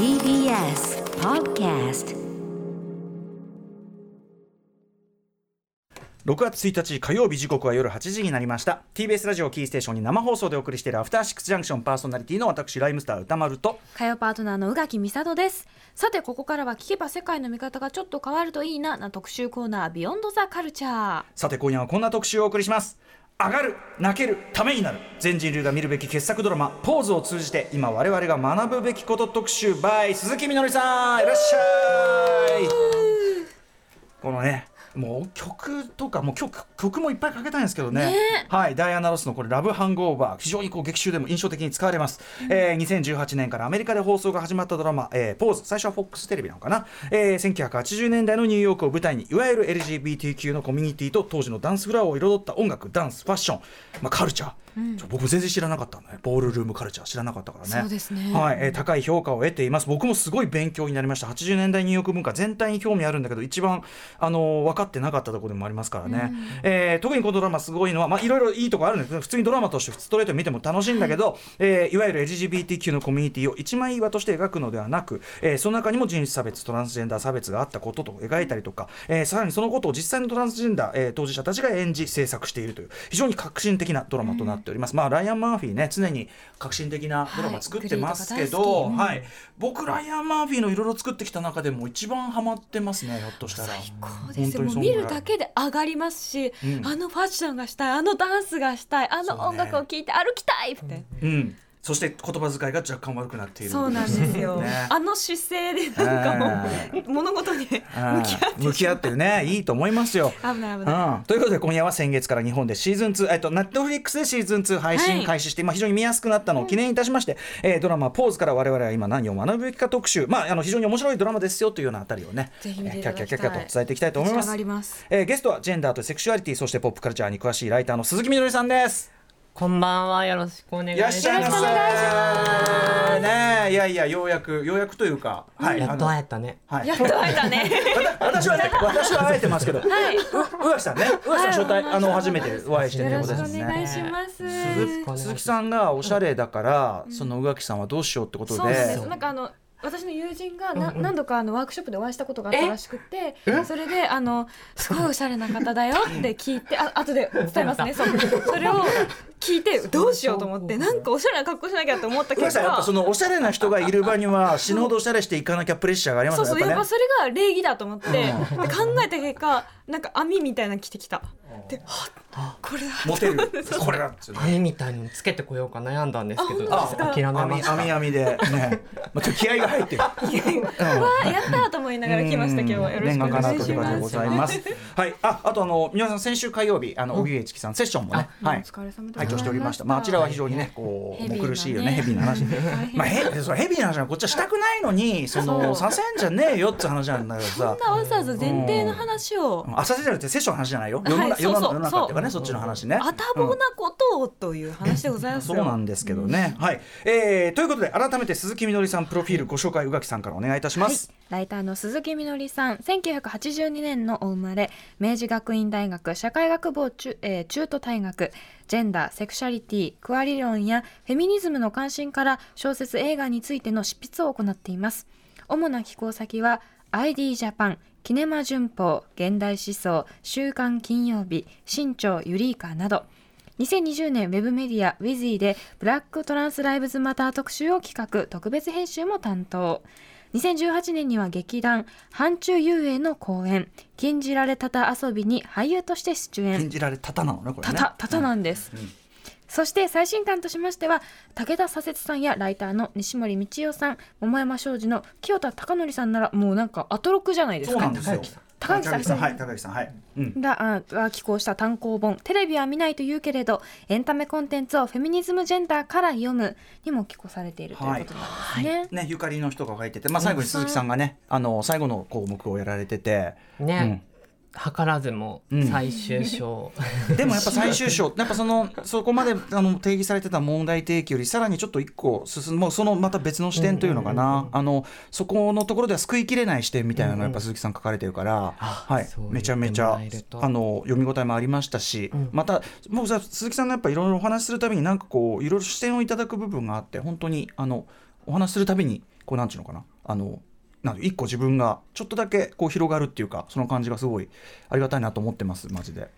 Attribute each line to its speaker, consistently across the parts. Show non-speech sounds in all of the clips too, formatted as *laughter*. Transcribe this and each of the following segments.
Speaker 1: TBS Podcast
Speaker 2: 6月1日火曜日時刻は夜8時になりました。TBS ラジオキーステーションに生放送でお送りしているアフターシックスジャンクションパーソナリティの私ライムスター歌丸と。
Speaker 3: 火曜パートナーの宇垣美里です。さてここからは聞けば世界の見方がちょっと変わるといいなな特集コーナービヨンドザカルチャー
Speaker 2: さて今夜はこんな特集をお送りします上がる泣けるためになる。全人類が見るべき傑作ドラマ「ポーズ」を通じて今我々が学ぶべきこと特集 by 鈴木みのりさんいらっしゃい。このねもう曲とかもう曲曲もいっぱいかけたいんですけどね。はいダイアナ・ロスのこれ「ラブ・ハング・オーバー」非常にこう劇中でも印象的に使われます、えー2018年からアメリカで放送が始まったドラマ「えーポーズ」最初は FOX テレビなのかな、えー1980年代のニューヨークを舞台にいわゆる LGBTQ のコミュニティと当時のダンスフロアを彩った音楽ダンスファッション、まあ、カルチャー、ちょ僕全然知らなかったんだね。ボールルームカルチャー。知らなかったからね。
Speaker 3: そうですね。
Speaker 2: はい。えー高い評価を得ています。僕もすごい勉強になりました。80年代ニューヨーク文化全体に興味あるんだけど一番、あのー分かってなかったところでもありますからね、えー特にこのドラマすごいのは、まあ、いろいろいいところあるんです。けど普通にドラマとしてストレートに見ても楽しいんだけど、えーいわゆる LGBTQ のコミュニティを一枚岩として描くのではなく、えーその中にも人種差別トランスジェンダー差別があったことと描いたりとか、えーさらにそのことを実際のトランスジェンダー、えー当事者たちが演じ制作しているという非常に革新的なドラマとなっております、まあライアン・マーフィーね常に革新的なドラマ作ってますけど、
Speaker 3: はい
Speaker 2: はい。僕ライアン・マーフィーのいろいろ作ってきた中でも一番ハマってますねひょっとしたら。
Speaker 3: そうですもう見るだけで上がりますし、
Speaker 2: うん
Speaker 3: あのファッションがしたいあのダンスがしたいあの音楽を聴いて歩きたいって。
Speaker 2: うん、そして言葉遣いが若干悪くなっている。
Speaker 3: そうなんですよ、
Speaker 2: ね。
Speaker 3: あの姿勢でなんかもう物事に向き合って
Speaker 2: 向き合ってるねいいと思いますよ。
Speaker 3: 危ない危ない。
Speaker 2: うん、ということで今夜は先月から日本でシーズン2、えっと、ネットフリックスでシーズン2配信開始して、まあ、非常に見やすくなったのを記念いたしまして、えードラマ「ポーズ」から我々は今何を学ぶべきか特集、まあ、あの非常に面白いドラマですよというようなあたりをね
Speaker 3: ぜひ見てい。
Speaker 2: キャッキャ
Speaker 3: ただきたい
Speaker 2: キャッキャと伝えていきたいと思います
Speaker 3: ます。
Speaker 2: えーゲストはジェンダーとセクシュアリティそしてポップカルチャーに詳しいライターの鈴木みのりさんです。
Speaker 4: こんばんは、よろしくお願い
Speaker 2: いらっ
Speaker 4: します。
Speaker 2: しゃいませ。ねえいやいやようやくようやくというか、はい、
Speaker 4: やっと会えたね。
Speaker 2: はい。
Speaker 3: やっと会えたね。
Speaker 2: 私はね、私は会えてますけど、
Speaker 3: はい。う
Speaker 2: 宇垣さんね、宇垣さん初対、
Speaker 3: はい。
Speaker 2: あの初めてお会いしてる
Speaker 3: よろしくお願い
Speaker 2: です。ね。
Speaker 3: します。
Speaker 2: 鈴鈴木さんがおしゃれだから、その宇垣さんはどうしようってことで。
Speaker 3: そうなんです。なんかあの私の友人がな、何度かあのワークショップでお会いしたことがあったらしくて。それであのすごいおしゃれな方だよって聞いてあ後で伝えますね。*laughs* そう。それを聞いてどうしようと思ってなんかおしゃれな格好しなきゃと思った結
Speaker 2: 宇垣さんやっぱ
Speaker 3: 果
Speaker 2: そのおしゃれな人がいる場には死ぬほどおしゃれしていかなきゃプレッシャーがありますね。
Speaker 3: そうそうやっぱ
Speaker 2: ね。
Speaker 3: それが礼儀だと思ってで考えた結果なんか網みたいなの着てきた。ではっこれだ
Speaker 2: モテる。これだっつうね。
Speaker 4: 網みたいのつけてこようか悩んだんですけど、
Speaker 2: あ
Speaker 4: 諦めま
Speaker 2: 網
Speaker 4: した。
Speaker 2: 網網でね、まあちょっと気合が入ってる。
Speaker 3: うわーやったーと思いながら来ました今日は。よろしくお願いし
Speaker 2: 念願かなということで
Speaker 3: ます
Speaker 2: ございます。はい、あ、あとあの皆さん先週火曜日あの荻上チキさんセッションもね、はい。
Speaker 3: お。疲れ様で
Speaker 2: 拝聴しておりました。まああちらは非常にね、こう苦しいよね、ヘビーな話。まあヘそれヘビーな話はこっちはしたくないのに、そのさせんじゃねえよって話なんだけどさ。
Speaker 3: そんなわざわざ前提の話を。
Speaker 2: あ、させじゃなくてセッションの話じゃないよ。世の中
Speaker 3: はいそうそう。
Speaker 2: 世の中っていうかね、そっちの話ね。
Speaker 3: あたぼうなことをという話でございますよ。
Speaker 2: そうなんですけどね。はい。えーということで改めて鈴木みのりさんプロフィールご紹介宇垣さんからお願いいたしま
Speaker 3: はい
Speaker 2: す。、
Speaker 3: ライターの鈴木みのりさん1982年のお生まれ明治学院大学社会学部を中,、えー中途退学ジェンダーセクシャリティクア理論やフェミニズムの関心から小説映画についての執筆を行っています主な寄稿先は ID ジャパンキネマ旬報現代思想週刊金曜日新潮ユリーカなど。2020年ウェブメディア w i z y でブラックトランスライブズマター特集を企画特別編集も担当。2018年には劇団範中遊泳の公演。禁じられたた遊びに俳優として出演。
Speaker 2: 禁じられたたなのねこれね。
Speaker 3: たたたたなんです、そして最新刊としましては武田左折さんやライターの西森道夫さん桃山商事の清田貴則さんならもうなんかアトロクじゃないですか
Speaker 2: そうなんですよ。
Speaker 3: 高木さん
Speaker 2: 高木さんはい高木さんはい。うん。
Speaker 3: があが寄稿した単行本「テレビは見ないと言うけれどエンタメコンテンツをフェミニズムジェンダーから読む」にも寄稿されているということなんですね。
Speaker 2: ねゆかりの人が書いてて、まあ最後に鈴木さんがね、あの最後の項目をやられてて。
Speaker 4: ね、図らずも
Speaker 2: うん。
Speaker 4: 最終章、*laughs*
Speaker 2: でもやっぱ最終章やっぱそのそこまであの定義されてた問題提起よりさらにちょっと一個進むもうそのまた別の視点というのかな、あのそこのところでは救いきれない視点みたいなのをやっぱ鈴木さん書かれてるから、
Speaker 4: あ
Speaker 2: はい。めちゃめちゃあの読み応えもありましたし、
Speaker 4: ん。
Speaker 2: また僕さ鈴木さんのやっぱいろいろお話しするたびになんかこういろいろ視点をいただく部分があって本当にあのお話しするたびにこうなんていうのかな。あのなんで一個自分がちょっとだけこう広がるっていうかその感じがすごいありがたいなと思ってますマジで。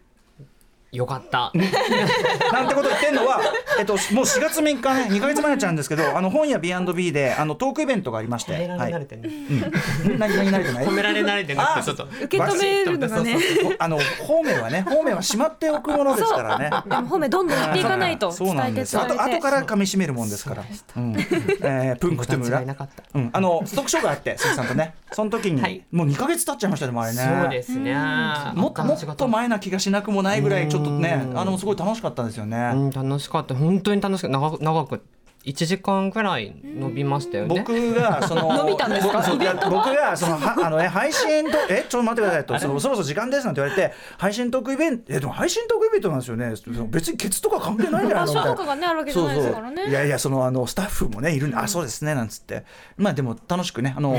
Speaker 4: よかった。*laughs*
Speaker 2: なんてこと言ってんのは、*laughs* えっと、もう4月3日ね2か月前になっちゃうんですけどあの本屋 B&B であのトークイベントがありまして、
Speaker 4: 褒めら
Speaker 2: はい
Speaker 4: れ慣れてね。
Speaker 2: うん、何何慣れてない？
Speaker 4: 褒められ慣れてなくてちょっと。
Speaker 3: 受け止めるのがね。
Speaker 2: あの方面はね方面はしまっておくものですからね。
Speaker 3: でも褒めどんどん言っていかないと伝えて
Speaker 2: なんです。あ
Speaker 3: 伝えて
Speaker 2: と後から噛み締めるもんですから。うん、えー、プンクトゥムラ
Speaker 4: 間違いなかった。
Speaker 2: うん、あのトークショーがあって鈴木さんとね。その時に、
Speaker 4: はい。
Speaker 2: もう2か月経っちゃいましたねもうあれね。
Speaker 4: そうですね。
Speaker 2: もっともっと前な気がしなくもないぐらいちょっとね
Speaker 4: うん。
Speaker 2: あのすごい楽しかったですよね、
Speaker 4: うん楽しかった。本当に楽しかった長長く1時間ぐらい伸びましたよね。
Speaker 2: 僕がその *laughs*
Speaker 3: 伸びたんですか？
Speaker 2: 僕がそのは *laughs* あのね配信とえちょっと待ってくださいと。そのそろそろ時間ですなんて言われて配信トークイベントえでも配信トークイベントなんですよね。別にケツとか関係ないんじゃないのみたいな。
Speaker 3: 場所とかがねあるわけじゃないですからね。
Speaker 2: いやいやそのあのスタッフもねいるんで、あそうですねなんつって。まあでも楽しくねあの、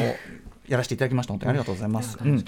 Speaker 2: やらせていただきました。本当にありがとうございます。うん。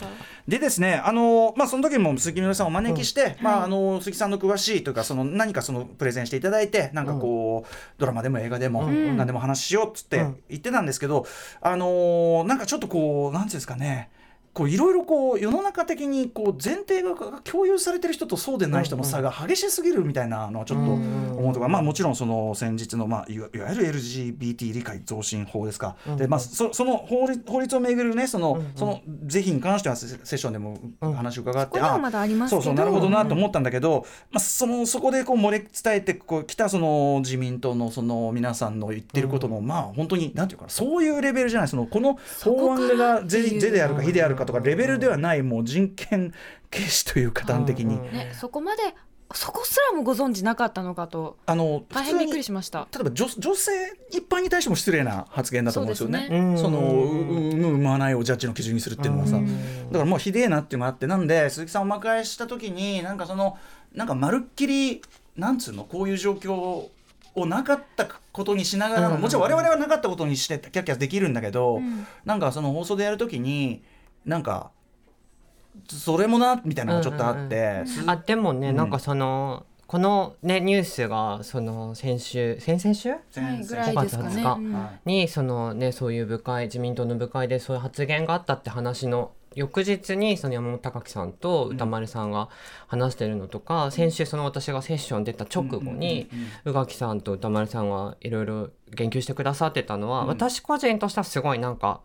Speaker 2: でですねあのまあその時も鈴木みのりさんをお招きして、まああの鈴木さんの詳しいというかその何かそのプレゼンしていただいてなんかこう、ドラマでも映画でも、
Speaker 4: ん。
Speaker 2: 何でも話しようっつって
Speaker 4: うん。
Speaker 2: 言ってたんですけど、あのなんかちょっとこうなんていうんですかね。こういろいろこう世の中的にこう前提が共有されてる人とそうでない人の差が激しすぎるみたいなのはちょっと思うとか、まあもちろんその先日のまあいわゆる LGBT 理解増進法ですか、でまあそその法律法律をめぐるねその、その是非に関してはセセッションでも話を伺って、
Speaker 3: ありますけど。
Speaker 2: そうそうなるほどなと思ったんだけど、まあそのそこでこう漏れ伝えてこう来たその自民党のその皆さんの言ってることも、まあ本当になんていうかなそういうレベルじゃないそのこの法案が是是であるか非であるかとかレベルではないもう人権軽視というか端的に、
Speaker 4: うんうん
Speaker 3: ねそこまでそこすらもご存知なかったのかと。
Speaker 2: あの
Speaker 3: 大変びっくり
Speaker 2: し
Speaker 3: しました。
Speaker 2: 例えば女女性一般に対しても失礼な発言だと思うんですよね。
Speaker 4: ね。
Speaker 2: その
Speaker 4: うん
Speaker 2: うう産まないをジャッジの基準にするっていうのはさ、
Speaker 4: うん。
Speaker 2: だからもうひでえなっていうのがあってなんで鈴木さんお迎えした時になんかそのなんかまるっきりなんつうのこういう状況をなかったことにしながらもちろん我々はなかったことにしてキャッキャできるんだけど、
Speaker 3: ん。
Speaker 2: なんかその放送でやる時になんかそれもなみたいなのがちょっとあって、す
Speaker 4: あでもね、
Speaker 2: うん。
Speaker 4: なんかそのこのねニュースがその先週先々週？
Speaker 3: はい
Speaker 2: 先生
Speaker 3: ぐらいですかね。
Speaker 4: 5月20日にそのねそういう部会自民党の部会でそういう発言があったって話の翌日にその山本隆樹さんと歌丸さんが話してるのとか、先週その私がセッション出た直後に
Speaker 2: うんうんうん。
Speaker 4: 宇垣さんと歌丸さんがいろいろ言及してくださってたのは、
Speaker 2: うん。
Speaker 4: 私個人としてはすごいなんか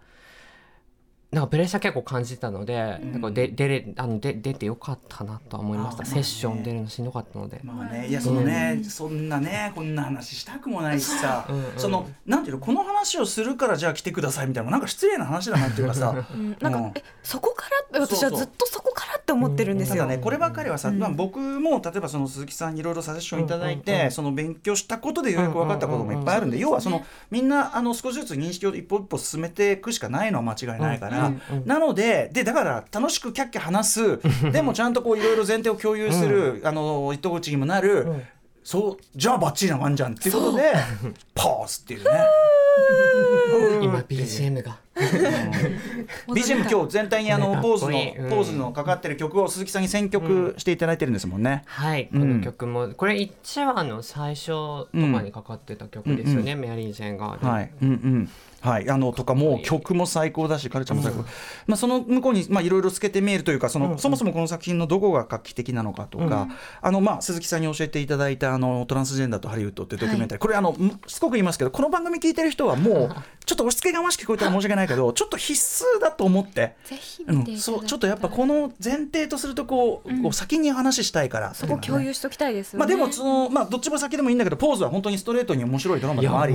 Speaker 4: なんかプレッシャー結構感じたので、なんかで出れあので出てよかったなとは思いました、セッション出るのしんどかったので。
Speaker 2: まあね、いやそのね、そんなねこんな話したくもないしさ、そのなんていうのこの話をするからじゃあ来てくださいみたいななんか失礼な話だなっていうかさ。
Speaker 3: うん。なん。か、
Speaker 2: うん。
Speaker 3: えそこから？って私はずっとそこからって思ってるんですよ。
Speaker 2: ただねこればかりはさ、
Speaker 3: うん。
Speaker 2: まあ、僕も例えばその鈴木さんにいろいろサジェッションいただいて、その勉強したことでようやく分かったこともいっぱいあるんで、要はそのみんなあの少しずつ認識を一歩一歩進めていくしかないのは間違いないから、
Speaker 4: うんうんうん。
Speaker 2: なのででだから楽しくキャッキャ話す。*laughs* でもちゃんとこういろいろ前提を共有する、あの糸口にもなる、
Speaker 4: ん。
Speaker 2: そうじゃあバッチリなワンじゃんっていうことでポーズっていうね。*laughs*
Speaker 4: 今 BGM が。
Speaker 2: BGM 今日全体にあの
Speaker 4: ね
Speaker 2: ポーズのポーズのかかってる曲を鈴木さんに選曲していただいてるんですもんね。
Speaker 4: はい、こ
Speaker 2: うん。
Speaker 4: の曲も、これ1話の最初とかにかかってた曲ですよね、メアリー・ジェーンが。
Speaker 2: はい、うんうん。はい、あのとかも曲も最高だし、カルチャーも最高。まあ、その向こうに、まあ、いろいろつけて見えるというか、その、そもそもこの作品のどこが画期的なのかとか。あの、まあ、鈴木さんに教えていただいた、あの、トランスジェンダーとハリウッドっていうドキュメンタリー、これ、あの、んしつこく言いますけど、この番組聞いてる人は、もう。ちょっと押し付けがましく聞こえたら申し訳ないけど、ちょっと必須だと思って。
Speaker 3: ぜひ
Speaker 2: うん、そう、ちょっとやっぱ、この前提とすると、こう、こう先に話したいから。
Speaker 3: そこ共有しときたいですよね。
Speaker 2: まあ、でも、その、まあ、どっちも先でもいいんだけど、ポーズは本当にストレートに面白いドラマでもあり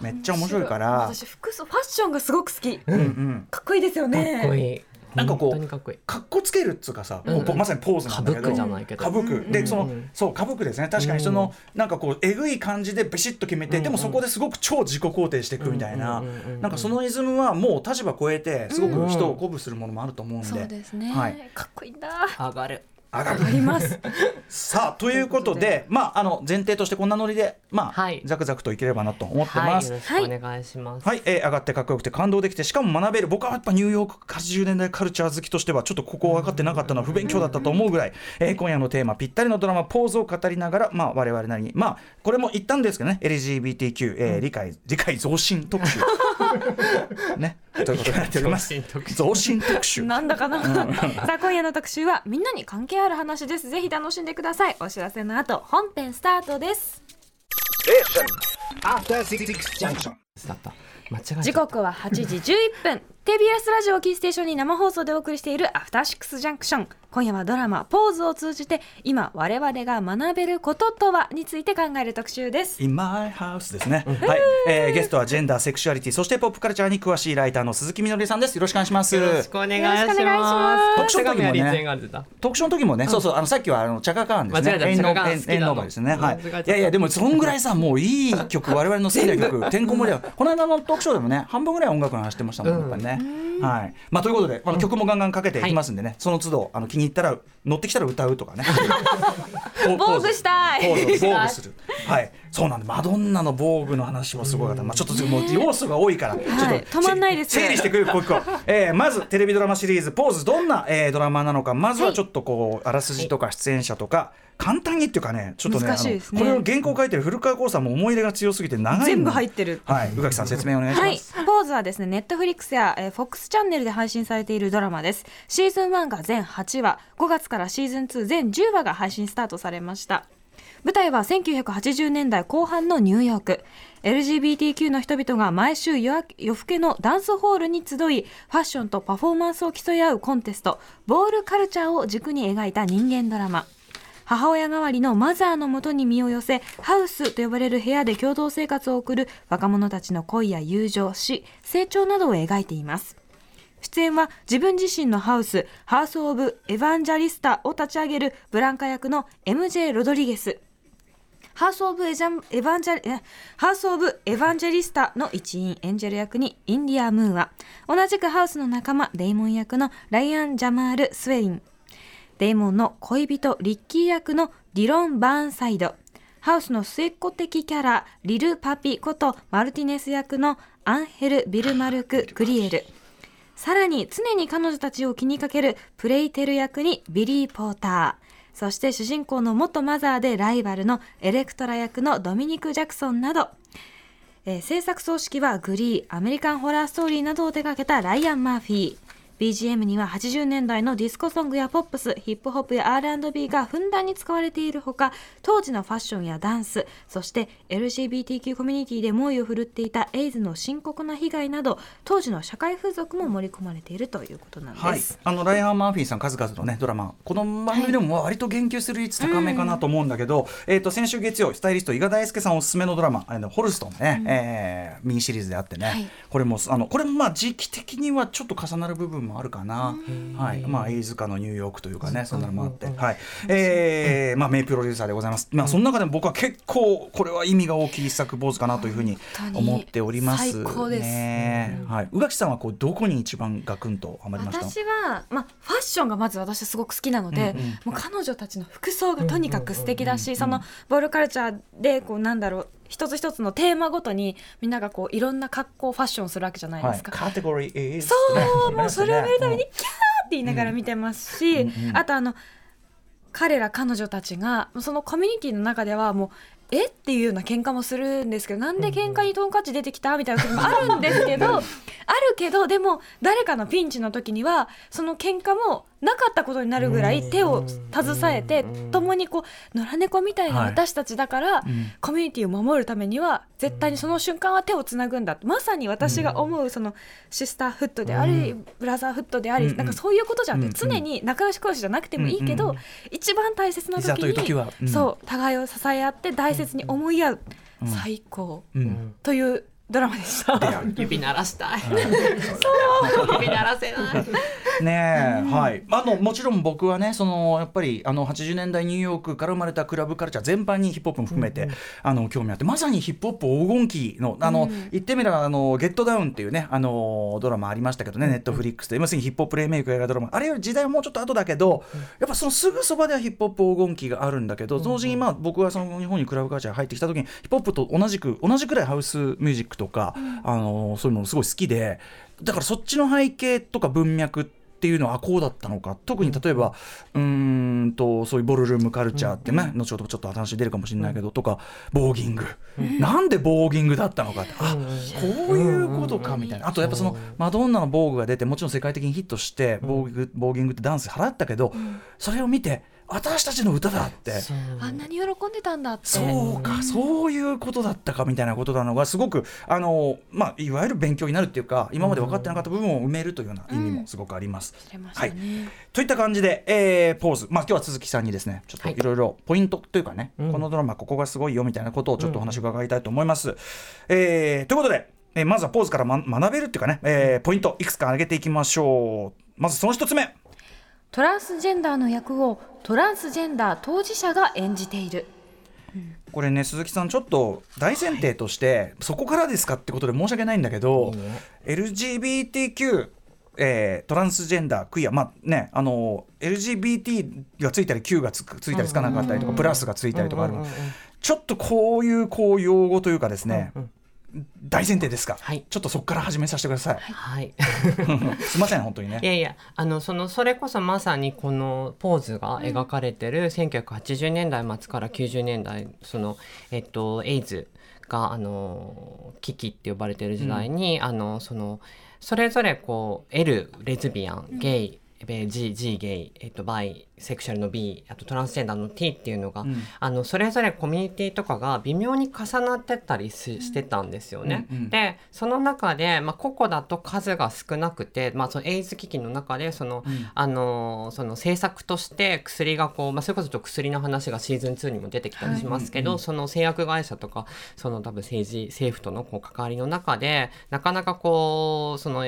Speaker 2: めっちゃ面白いから。
Speaker 3: 私服装ファッションがすごく好き。
Speaker 2: うんうん。
Speaker 3: かっこいいですよ
Speaker 4: た。
Speaker 3: ね。
Speaker 4: かっこいい。
Speaker 2: なんかこう
Speaker 4: かっこいい。
Speaker 2: かっこつけるっつうかさ、
Speaker 4: うん
Speaker 2: こうまさにポーズなんだけど
Speaker 4: 歌舞伎じゃないけど
Speaker 2: 歌舞伎でその、
Speaker 4: うん
Speaker 2: そう歌舞伎ですね確かにその、なんかこうえぐい感じでビシッと決めて、
Speaker 4: うん
Speaker 2: でもそこですごく超自己肯定していくみたいな、
Speaker 4: うんうんうんうん
Speaker 2: なんかそのイズムはもう立場超えてすごく人を鼓舞するものもあると思うんで、
Speaker 3: そうですね。
Speaker 2: はい
Speaker 3: かっこいいんだ。
Speaker 4: 上がる。
Speaker 2: 上がる。
Speaker 3: あります。*laughs*
Speaker 2: さあということでまああの前提としてこんなノリでまあ、
Speaker 4: はい。
Speaker 2: ザクザクといければなと思って
Speaker 4: はい、
Speaker 2: ます。
Speaker 4: よろしくお願いします。
Speaker 2: はい、えー上がってかっこよくて感動できてしかも学べる僕はやっぱニューヨーク80年代カルチャー好きとしてはちょっとここ分かってなかったのは不勉強だったと思うぐらい、えー今夜のテーマぴったりのドラマポーズを語りながらまあ我々なりにまあこれも言ったんですけどね LGBTQ、えー理解理解増進特集。*laughs* ね。ということでやっております。
Speaker 4: 増進特集。
Speaker 2: 増進特集。
Speaker 3: なんだかな。さあ今夜の特集はみんなに関係ある話です。ぜひ楽しんでください。お知らせの後本編スタートです。
Speaker 1: Junction.
Speaker 4: だった。間違えた。
Speaker 3: 時刻は8時11分 TBS ラジオをキーステーションに生放送でお送りしているアフターシックスジャンクション今夜はドラマポーズを通じて今我々が学べることとはについて考える特集です
Speaker 2: In my house ですね、はい、えーゲストはジェンダーセクシュアリティそしてポップカルチャーに詳しいライターの鈴木みのりさんですよろしくお願いします
Speaker 4: よろしくお願いしま。
Speaker 3: ます
Speaker 2: す
Speaker 4: 手紙は立演があるんだ。
Speaker 2: 特集の時もね、そうそうあのさっきはあのチャカカーンですね。
Speaker 4: 間違えた
Speaker 2: エンノ
Speaker 4: チャカカーン
Speaker 2: エン
Speaker 4: 好きなの
Speaker 2: エンノーバですね。はい。いやいやでもそんぐらいさもういい曲我々の好きな曲てんこ盛りだ。この間のトークショーでもね半分ぐらい音楽の話してましたもん、
Speaker 4: うん
Speaker 2: やっぱりね。はい。まあということであの曲もガンガンかけていきますんでね、その都度あの気に入ったら乗ってきたら歌うとかね。*laughs*
Speaker 3: 防具したい
Speaker 2: ポーズを防具する。はい。そうなんでマドンナの防具の話もすごかった。まあちょっともう要素が多いから、ちょっと
Speaker 3: 止まんないです
Speaker 2: 整理してくるこ一個。えーまずテレビドラマシリーズポーズどんな、えードラマなのかまずはちょっとこうあらすじとか出演者とか。簡単にっていうかね、ちょっとね、
Speaker 3: ね
Speaker 2: あのこれを原稿書いてる古川光さんも思い入れが強すぎて長いの
Speaker 3: 全部入ってる
Speaker 2: はい、宇垣さん説明お願いし
Speaker 3: はい
Speaker 2: ます。、
Speaker 3: ポーズはですね、ネットフリックスや、えー、FOX チャンネルで配信されているドラマです。シーズン1が全8話、5月からシーズン2全10話が配信スタートされました。舞台は1980年代後半のニューヨーク。LGBTQ の人々が毎週夜夜更けのダンスホールに集い、ファッションとパフォーマンスを競い合うコンテスト、ボールカルチャーを軸に描いた人間ドラマ。母親代わりのマザーのもとに身を寄せハウスと呼ばれる部屋で共同生活を送る若者たちの恋や友情死成長などを描いています出演は自分自身のハウスハウス・オブ・エヴァンジャリスタを立ち上げるブランカ役の MJ・ ロドリゲスハウス・オブエジャン・エヴァンジャリ、ハウス・オブ・エヴァンジェリスタの一員、エンジェル役にインディア・ムーア。同じくハウスの仲間、デイモン役のライアン・ジャマール・スウェイン。デイモンの恋人、リッキー役のディロン・バーンサイド。ハウスの末っ子的キャラ、リル・パピことマルティネス役のアンヘル・ビルマルク・クリエル。さらに常に彼女たちを気にかけるプレイテル役にビリー・ポーター。そして主人公の元マザーでライバルのエレクトラ役のドミニク・ジャクソンなど、えー制作総指揮はグリー、アメリカンホラーストーリーなどを手掛けたライアン・マーフィー。BGM には80年代のディスコソングやポップス、ヒップホップや R&B がふんだんに使われているほか、当時のファッションやダンス、そして LGBTQ コミュニティで猛威を振るっていたエイズの深刻な被害など、当時の社会風俗も盛り込まれているということなんです。
Speaker 2: はい、あのライアン・マーフィーさん数々のねドラマこの番組でも割と言及する率高めかなと思うんだけど、えー、と先週月曜スタイリスト伊賀大輔さんおすすめのドラマ「あのホルストンね」えーミニシリーズであってね、
Speaker 3: はい。
Speaker 2: これもあのこれもまあ時期的にはちょっと重なる部分もあるかな、はい。まあ、飯塚のニューヨークというかねそんなのもあって、はい。えーまあ、名プロデューサーでございます、まあ、その中でも僕は結構これは意味が大きい一作坊主かなというふうに思っております。
Speaker 3: 最高です。
Speaker 2: ねはい、宇垣さんはこうどこに一番ガクンとハマりました？
Speaker 3: 私は、まあ、ファッションがまず私すごく好きなので、もう彼女たちの服装がとにかく素敵だし、そのボールカルチャーでこうなんだろう一つ一つのテーマごとにみんながこういろんな格好ファッションするわけじゃないですか。
Speaker 2: カテゴリー
Speaker 3: そう、
Speaker 2: ね
Speaker 3: もうそれを見るためにキャーって言いながら見てます。し、
Speaker 2: うんうん
Speaker 3: あとあの彼ら彼女たちがそのコミュニティの中ではもうえ？っていうような喧嘩もするんですけどなんで喧嘩にトンカチ出てきたみたいな時もあるんですけどあるけどでも誰かのピンチの時にはその喧嘩もなかったことになるぐらい手を携えて共にこう野良猫みたいな
Speaker 2: はい。
Speaker 3: 私たちだから、
Speaker 2: ん。
Speaker 3: コミュニティを守るためには絶対にその瞬間は手をつなぐんだ。まさに私が思うそのシスターフットであり、ブラザーフットであり、
Speaker 2: うん
Speaker 3: なんかそういうことじゃんって、
Speaker 2: うん
Speaker 3: 常に仲良し恋しじゃなくてもいいけど、
Speaker 2: うん
Speaker 3: 一番大切な時に
Speaker 2: という時はうん。
Speaker 3: そう互いを支え合って大切に思い合う、
Speaker 2: うん
Speaker 3: 最高、
Speaker 2: うん。
Speaker 3: というドラマでした。
Speaker 4: 指鳴らしたい。*laughs* そう。指鳴らせない。
Speaker 2: ねえ、はい、あのもちろん僕はねそのやっぱりあの80年代ニューヨークから生まれたクラブカルチャー全般にヒップホップも含めて、あの興味あってまさにヒップホップ黄金期のあの、言ってみればあの「ゲットダウン」っていうねあのドラマありましたけどね、ネットフリックスで。要するにヒップホップレイメイク映画ドラマ。あれより時代はもうちょっと後だけど、やっぱそのすぐそばではヒップホップ黄金期があるんだけど同時にまあ僕はその日本にクラブカルチャー入ってきた時にヒップホップと同じく同じくらいハウスミュージックとか、あのそういうのすごい好きでだからそっちの背景とか文脈っていうのはこうだったのか。特に例えばうーんとそういうボルルームカルチャーってね、後ほどちょっと話出るかもしれないけど、とかボーギング、なんでボーギングだったのかって。あこういうことかみたいな。あとやっぱそのマドンナの防具が出てもちろん世界的にヒットしてボーギングボーギングってダンス払ったけど、それを見て私たちの歌だって。
Speaker 3: あんなに喜んでたんだって。
Speaker 2: そうか、そういうことだったかみたいなことなのがすごくあの、まあ、いわゆる勉強になるっていうか今まで分かってなかった部分を埋めるというような意味もすごくあります。
Speaker 3: 知れまし
Speaker 2: はいといった感じで、えーポーズ、まあ、今日は鈴木さんにですねちょっと
Speaker 4: はい
Speaker 2: いろいろポイントというかね、
Speaker 4: うん。
Speaker 2: このドラマここがすごいよみたいなことをちょっとお話伺いたいと思います。えーということで、えーまずはポーズから、ま、学べるっていうかね、えーポイントいくつか挙げていきましょう。まずその一つ目
Speaker 3: トランスジェンダーの役をトランスジェンダー当事者が演じている。
Speaker 2: これね鈴木さんちょっと大前提として、そこからですかってことで申し訳ないんだけど、
Speaker 4: いいね。
Speaker 2: LGBTQ えートランスジェンダークイア。まあねあの LGBT がついたり Q がつくついたりつかなかったりとか、プラスがついたりとかある、
Speaker 4: うんうんうんうん
Speaker 2: ちょっとこういうこう用語というかですね、
Speaker 4: うん
Speaker 2: 大前提ですか、
Speaker 4: はい。
Speaker 2: ちょっとそこから始めさせてください、
Speaker 4: はい。*laughs*
Speaker 2: すいません本当にね。
Speaker 4: いやいやあのそのそれこそまさにこのポーズが描かれてる1980年代末から90年代そのえっとエイズがあの危機って呼ばれてる時代に、あのそのそれぞれこう L レズビアンゲイ、え G, G ゲイ、えっと、バイセクシャルの B あとトランスジェンダーの T っていうのが、
Speaker 2: うん。
Speaker 4: あのそれぞれコミュニティとかが微妙に重なってったりししてたんですよね。
Speaker 2: うんうん
Speaker 4: でその中で、まあ、個々だと数が少なくて、まあ、そのエイズ危機の中でその、
Speaker 2: うん。
Speaker 4: あのその政策として薬がこう、まあ、それこそちょっと薬の話がシーズン2にも出てきたりしますけど、
Speaker 2: はい。
Speaker 4: その製薬会社とかその多分政治政府とのこう関わりの中でなかなかこうその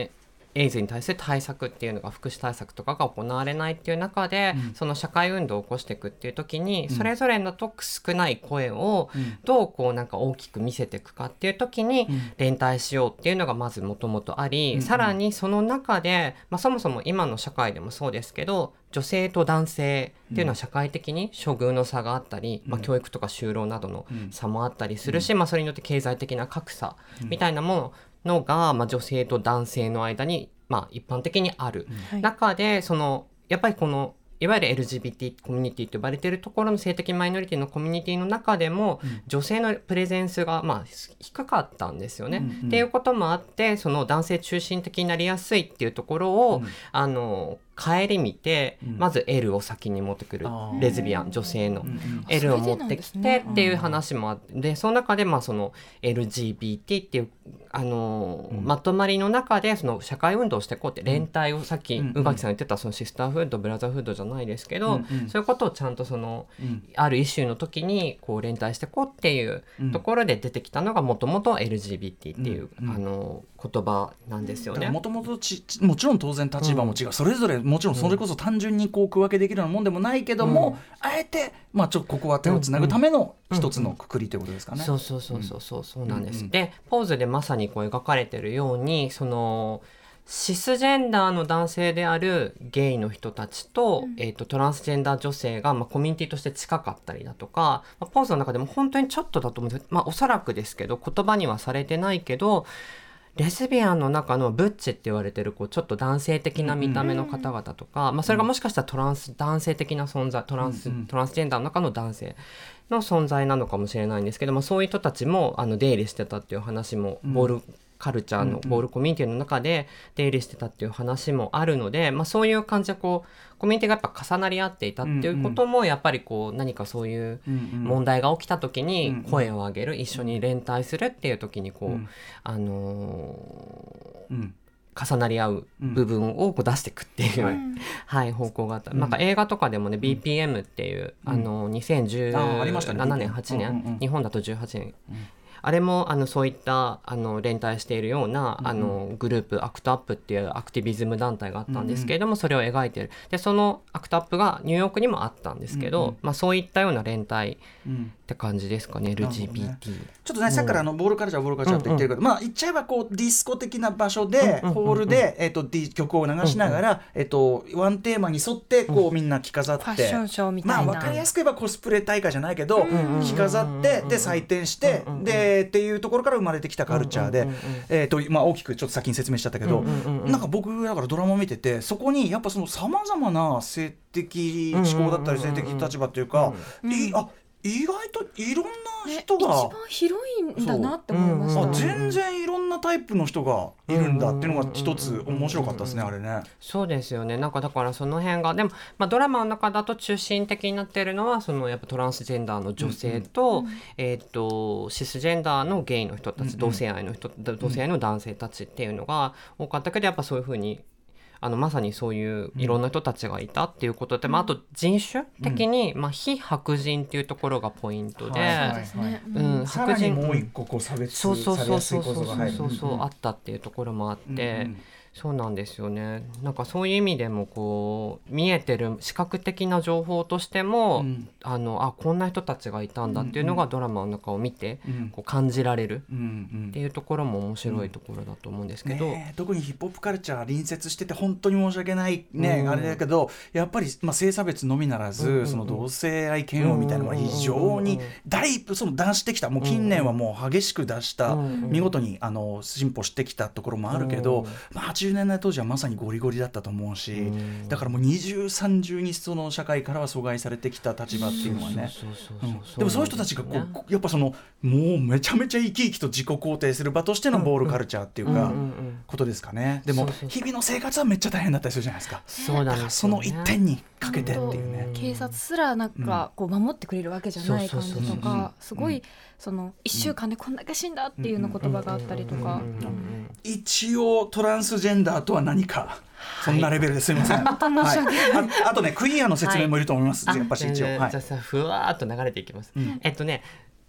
Speaker 4: エイズに対する対策っていうのが福祉対策とかが行われないっていう中で、
Speaker 2: うん。
Speaker 4: その社会運動を起こしていくっていう時に、
Speaker 2: ん。
Speaker 4: それぞれのと少ない声を
Speaker 2: うん
Speaker 4: どうこうなんか大きく見せていくかっていう時に
Speaker 2: うん。
Speaker 4: 連帯しようっていうのがまずもともとあり、
Speaker 2: うん
Speaker 4: さらにその中で、まあ、そもそも今の社会でもそうですけど女性と男性っていうのは社会的に処遇の差があったり、まあ、教育とか就労などの
Speaker 2: うん。
Speaker 4: 差もあったりするし、まあ、それによって経済的な格差みたいなものが、まあ、女性と男性の間に、まあ、一般的にある。
Speaker 3: はい。
Speaker 4: 中でそのやっぱりこのいわゆる LGBT コミュニティと呼ばれているところの性的マイノリティのコミュニティの中でも、女性のプレゼンスがまあ低かったんですよね。
Speaker 2: うんうん。
Speaker 4: っていうこともあってその男性中心的になりやすいっていうところを、
Speaker 2: うん。
Speaker 4: あの顧みて、
Speaker 2: うん。
Speaker 4: まず L を先に持ってくるレズビアン女性の。
Speaker 2: うんうん
Speaker 4: L を持ってきてっていう話もあってでその中でまあその LGBT っていうあのー
Speaker 2: うん。
Speaker 4: まとまりの中でその社会運動をしていこうって連帯をさっき
Speaker 2: うん
Speaker 4: 宇垣さん言ってたそのシスターフードブラザーフードじゃないですけど、
Speaker 2: うんうん。
Speaker 4: そういうことをちゃんとその
Speaker 2: うん。
Speaker 4: あるイシューの時にこう連帯していこうっていう
Speaker 2: うん。
Speaker 4: ところで出てきたのがもともと LGBT っていう、
Speaker 2: うんうん。
Speaker 4: あの言葉なんですよね。
Speaker 2: もともとちちもちろん当然立場も違う、それぞれもちろんそれこそ単純にこう区分けできるようなもんでもないけども、あえて、まあ、ちょっとここは手をつなぐための一つのくくりということですかね。
Speaker 4: そうそうそうそうそうそうなんです。
Speaker 2: うんうん
Speaker 4: でポーズでまさにこう描かれてるようにそのシスジェンダーの男性であるゲイの人たちと,、えー、とトランスジェンダー女性が、まあ、コミュニティとして近かったりだとか、まあ、ポーズの中でも本当にちょっとだと思うんです。まあおそらくですけど言葉にはされてないけどレズビアンの中のブッチって言われてるこうちょっと男性的な見た目の方々とか、まあ、それがもしかしたらトランス男性的な存在トランス、トランスジェンダーの中の男性の存在なのかもしれないんですけど、まあ、そういう人たちもあの出入りしてたっていう話も、
Speaker 2: うん。
Speaker 4: ボールカルチャーの
Speaker 2: うんうん。
Speaker 4: ボールコミュニティの中で出入りしてたっていう話もあるので、まあ、そういう感じでこうコミュニティがやっぱ重なり合っていたっていうこともやっぱりこう何かそういう
Speaker 2: うんうん。
Speaker 4: 問題が起きた時
Speaker 2: うん
Speaker 4: に声を上げる、一緒に連帯するっていう時にこう、
Speaker 2: うん。
Speaker 4: あのー
Speaker 2: うん。
Speaker 4: 重なり合う部分をこう出していくっていう、
Speaker 2: はい *laughs*
Speaker 4: はい、方向があった、
Speaker 2: うん。
Speaker 4: なんか映画とかでもね BPM っていう、
Speaker 2: うん。
Speaker 4: あの
Speaker 2: あーありましたね。
Speaker 4: 2017年8年、
Speaker 2: うんうんうん
Speaker 4: 日本だと18年、あれもあのそういったあの連帯しているような、あのグループ ACT UP っていうアクティビズム団体があったんですけれども、それを描いてる。でその ACT UP がニューヨークにもあったんですけど、まあ、そういったような連帯っ
Speaker 2: うん。
Speaker 4: て感じですかね LGBT。
Speaker 2: ちょっとね、さっきからあのボールカルチャーボールカルチャーって言ってるけど、まあ言っちゃえばこうディスコ的な場所で、ホールで、えっとディ曲を流しながら、えっとワンテーマに沿ってこうみんな着飾って。
Speaker 3: ファッションショーみたいな。
Speaker 2: まあ分かりやすく言えばコスプレ大会じゃないけど、
Speaker 4: ん
Speaker 2: 着飾ってで採点して、
Speaker 4: うんうん
Speaker 2: でっていうところから生まれてきたカルチャーで、えっとまあ大きくちょっと先に説明しちゃったけど、なんか僕だからドラマ見ててそこにやっぱそのさまざまな性的思考だったり性的立場というか、いあ意外といろんな
Speaker 3: ね
Speaker 2: 人が。
Speaker 3: 一番広いんだなって思いました、
Speaker 4: う。ん
Speaker 2: あ全然いろんなタイプの人がいるんだっていうのが一つ面白かったですねあれね。
Speaker 4: そうですよね。なんかだからその辺がでも、まあ、ドラマの中だと中心的になっているのはそのやっぱトランスジェンダーの女性と,、えー、とシスジェンダーのゲイの人たち、
Speaker 2: うんうん。
Speaker 4: 同性愛の人同性愛の男性たちっていうのが多かったけどやっぱそういうふうにあのまさにそういういろんな人たちがいたっていうことで、まあ、あと人種的に、まあ、非白人っていうところがポイントで。
Speaker 2: はい。
Speaker 3: そうですね、
Speaker 4: う
Speaker 3: うん
Speaker 4: ん、
Speaker 2: さらにもう一個こう差別
Speaker 4: そうそう
Speaker 2: されやすい
Speaker 4: そうそうそう
Speaker 2: 構造が入る。
Speaker 4: そうそう、
Speaker 2: んん
Speaker 4: あったっていうところもあって、
Speaker 2: うんうん
Speaker 4: そうなんですよね。なんかそういう意味でもこう見えてる視覚的な情報としても、
Speaker 2: うん。
Speaker 4: あのあこんな人たちがいたんだっていうのがドラマの中を見て、
Speaker 2: うん。
Speaker 4: こう感じられる
Speaker 2: うんうん。
Speaker 4: っていうところも面白いところだと思うんですけど、
Speaker 2: ねえ特にヒップホップカルチャー隣接してて本当に申し訳ないね、
Speaker 4: うん。
Speaker 2: あれだけどやっぱり、まあ、性差別のみならず、
Speaker 4: うんうん
Speaker 2: その同性愛嫌悪みたいなのが非常に大その出してきたもう近年はもう激しく出した、
Speaker 4: うんうん。
Speaker 2: 見事にあの進歩してきたところもあるけど、
Speaker 4: うん。
Speaker 2: まあ、80年代当時はまさにゴリゴリだったと思うし、
Speaker 4: うん。
Speaker 2: だからもう二重三重にその社会からは阻害されてきた立場っていうのはね。でもそういう人たちがこう、
Speaker 4: ね
Speaker 2: や。っぱそのもうめちゃめちゃ生き生きと自己肯定する場としてのボールカルチャーっていうか、ことですかね。でも日々の生活はめっちゃ大変だったりするじゃないですか。
Speaker 4: そう
Speaker 2: だからその一点にかけてっていうね。
Speaker 4: うん
Speaker 3: 警察すらなんかこう守ってくれるわけじゃない感じとかすごいその1週間でこんだけ死んだっていうような言葉があったりとか。
Speaker 2: 一応トランスジェンダーとは何かそん。なレベルですいません、はい、ああとねクイアの説明もいると思います、
Speaker 4: あ
Speaker 2: やっぱし一応、
Speaker 4: じゃあさふわーっと流れていきます、
Speaker 2: うん。
Speaker 4: えっとね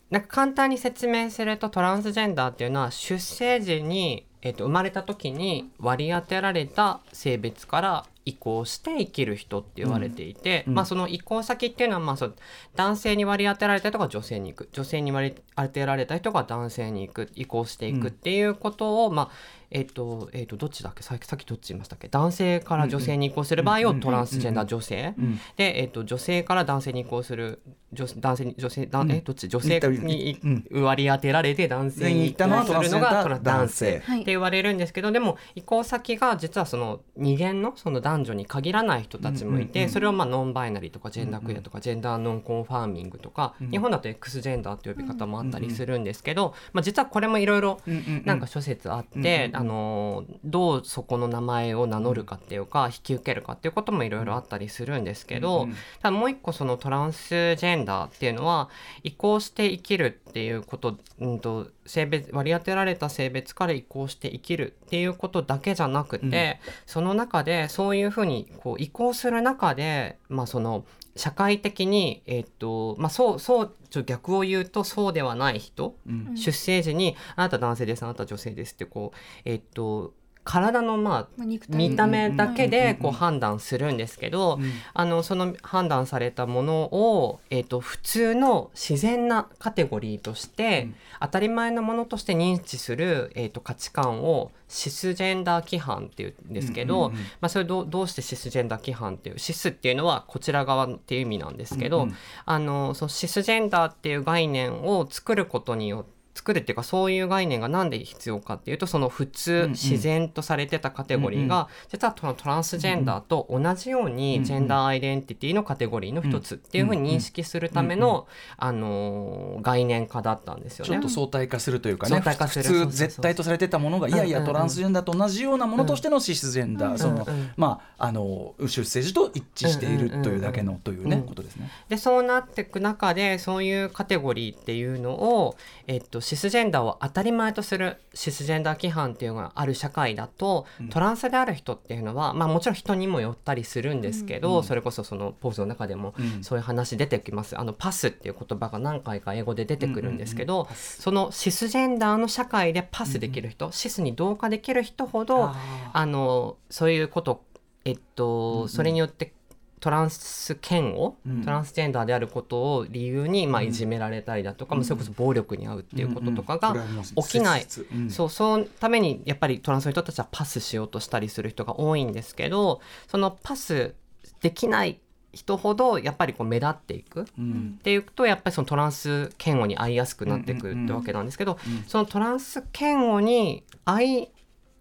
Speaker 4: なん。か簡単に説明するとトランスジェンダーっていうのは出生時に、えっと、生まれた時に割り当てられた性別から移行して生きる人って言われていて、
Speaker 2: うん
Speaker 4: まあ、その移行先っていうのはまあそう男性に割り当てられた人が女性に行く。女性に割り当てられた人が男性に行く。移行していくっていうことを、まあえっ、と,、えっとどっちだっけ？さっきさっきどっち言いましたっけ？男性から女性に移行する場合をトランスジェンダー女性、
Speaker 2: うん。
Speaker 4: で、えっと女性から男性に移行する女男性に女性だ、
Speaker 2: うん。
Speaker 4: えどっち？女性に
Speaker 2: うん。
Speaker 4: 割り当てられて男性に移行するのがトラン男性。
Speaker 3: はい。
Speaker 4: って言われるんですけどでも移行先が実はその二元のその男女に限らない人たちもいて、それをまあノンバイナリーとかジェンダークエアとかジェンダーノンコンファーミングとか、
Speaker 2: うん
Speaker 4: 日本だと X ジェンダーって呼び方もあったりするんですけど、まあ、実はこれもいろいろなんか諸説あって、あのどうそこの名前を名乗るかっていうか、引き受けるかっていうこともいろいろあったりするんですけど、ただもう一個そのトランスジェンダーっていうのは移行して生きるっていうこと、うん、と性別割り当てられた性別から移行して生きるっていうことだけじゃなくて、
Speaker 2: うん。
Speaker 4: その中でそういうふうにこう移行する中で、まあ、その社会的に、えっとまあ、そうそうちょ逆を言うとそうではない人、
Speaker 2: うん。
Speaker 4: 出生時にあなた男性ですあなた女性ですってこうえっと体のまあ見た目だけで
Speaker 2: うん
Speaker 4: こう判断するんですけど、
Speaker 2: うん。
Speaker 4: あのその判断されたものを、えー、と普通の自然なカテゴリーとして、
Speaker 2: うん。
Speaker 4: 当たり前のものとして認知する、えー、と価値観をシスジェンダー規範っていうんですけど、まあ、それどうどうしてシスジェンダー規範っていうシスっていうのはこちら側っていう意味なんですけど、あのそのシスジェンダーっていう概念を作ることによって作るっていうかそういう概念がなんで必要かっていうとその普通、自然とされてたカテゴリーが、実はそのトランスジェンダーと同じようにジェンダーアイデンティティのカテゴリーの一つっていうふうに認識するための、あのー概念化だったんですよね。
Speaker 2: ちょっと。相対化するというかね普通絶対とされてたものがいやいやトランスジェンダーと同じようなものとしてのシスジェンダー、そのまああの出生時と一致しているというだけのというね、
Speaker 4: うん
Speaker 2: ことですね。
Speaker 4: でそうなっていく中でそういうカテゴリーっていうのを、えっと、シスジェンダーを当たり前とするシスジェンダー規範っていうのがある社会だと、トランスである人っていうのは、まあ、もちろん人にもよったりするんですけど、それこそそのポーズの中でも
Speaker 2: うん。
Speaker 4: そういう話出てきます。あのパスっていう言葉が何回か英語で出てくるんですけど、
Speaker 2: うん。うんうん
Speaker 4: そのシスジェンダーの社会でパスできる人、シスに同化できる人ほど
Speaker 2: あ
Speaker 4: あのそういうことえっと、
Speaker 2: うんうん。
Speaker 4: それによってトランス嫌悪、
Speaker 2: うん。
Speaker 4: トランスジェンダーであることを理由に、まあ、いじめられたりだとか、まあそれこそ暴力に遭うっていうこととかが起きない、そうそのためにやっぱりトランスの人たちはパスしようとしたりする人が多いんですけどそのパスできない人ほどやっぱりこう目立っていく。
Speaker 2: うん。
Speaker 4: っていくとやっぱりそのトランス嫌悪に遭いやすくなってくるってわけなんですけど、
Speaker 2: うん
Speaker 4: そのトランス嫌悪に遭い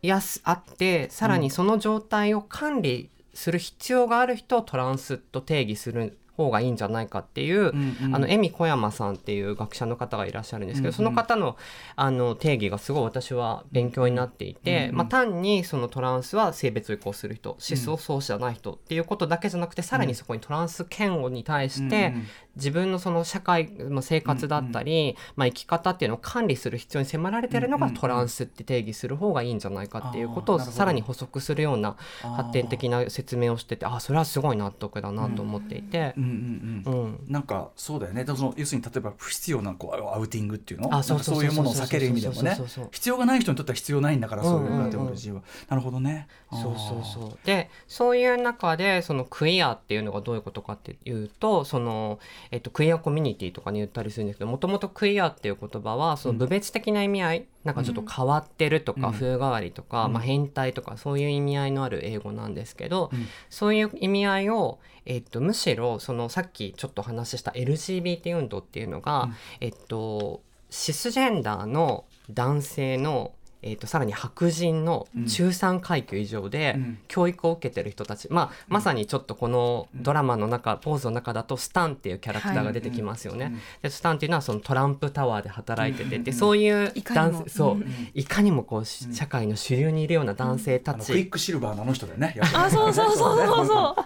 Speaker 4: やすあってさらにその状態を管理する必要がある人をトランスと定義する方がいいんじゃないかっていう、
Speaker 2: うんうん。
Speaker 4: あの恵美小山さんっていう学者の方がいらっしゃるんですけど、
Speaker 2: うんうん。
Speaker 4: その方のあの定義がすごい私は勉強になっていて、
Speaker 2: うんうん
Speaker 4: まあ、単にそのトランスは性別を移行する人シスをそうじゃない人っていうことだけじゃなくてさらにそこにトランス嫌悪に対して、
Speaker 2: うんうん
Speaker 4: 自分のその社会、まあ、生活だったり、まあ、生き方っていうのを管理する必要に迫られてるのが
Speaker 2: うんうん。
Speaker 4: トランスって定義する方がいいんじゃないかっていうことをさらに補足するような発展的な説明をしててあそれはすごい納得だなと思っていて。
Speaker 2: う。んうん
Speaker 4: う
Speaker 2: うん。
Speaker 4: ん。
Speaker 2: なんかそうだよね。その要するに例えば不必要なこうアウティングっていうの？
Speaker 4: あそうそうそう
Speaker 2: なんかそういうものを避ける意味でもね。必要がない人にとっては必要ないんだからそういう
Speaker 4: うん。うんうん
Speaker 2: カテゴリーは。なるほどね。
Speaker 4: そうそうそう。でそういう中でそのクイアっていうのがどういうことかっていうとその、えっと、クイアコミュニティとかに言ったりするんですけどもともとクイアっていう言葉はその部別的な意味合い、なんかちょっと変わってるとか、
Speaker 2: うん。
Speaker 4: 風変わりとか、
Speaker 2: うん。
Speaker 4: まあ、変態とかそういう意味合いのある英語なんですけど、
Speaker 2: うん。
Speaker 4: そういう意味合いを、えっと、むしろそのさっきちょっと話しした LGBT 運動っていうのが、
Speaker 2: うん。
Speaker 4: えっと、シスジェンダーの男性の、えっと、さらに白人の中産階級以上で
Speaker 2: うん。
Speaker 4: 教育を受けてる人たち、まあ、まさにちょっとこのドラマの中、ポーズの中だとスタンっていうキャラクターが出てきますよね。
Speaker 2: うん。
Speaker 4: でスタンっていうのはそのトランプタワーで働いてて、
Speaker 2: うん。
Speaker 4: でそういう
Speaker 3: いかにも。
Speaker 4: 男性そう、
Speaker 3: うん。
Speaker 4: いかにもこうし社会の主流にいるような男性たち、
Speaker 2: あのクイックシルバーのあの人だよね。
Speaker 3: あそうそうそうそう。そう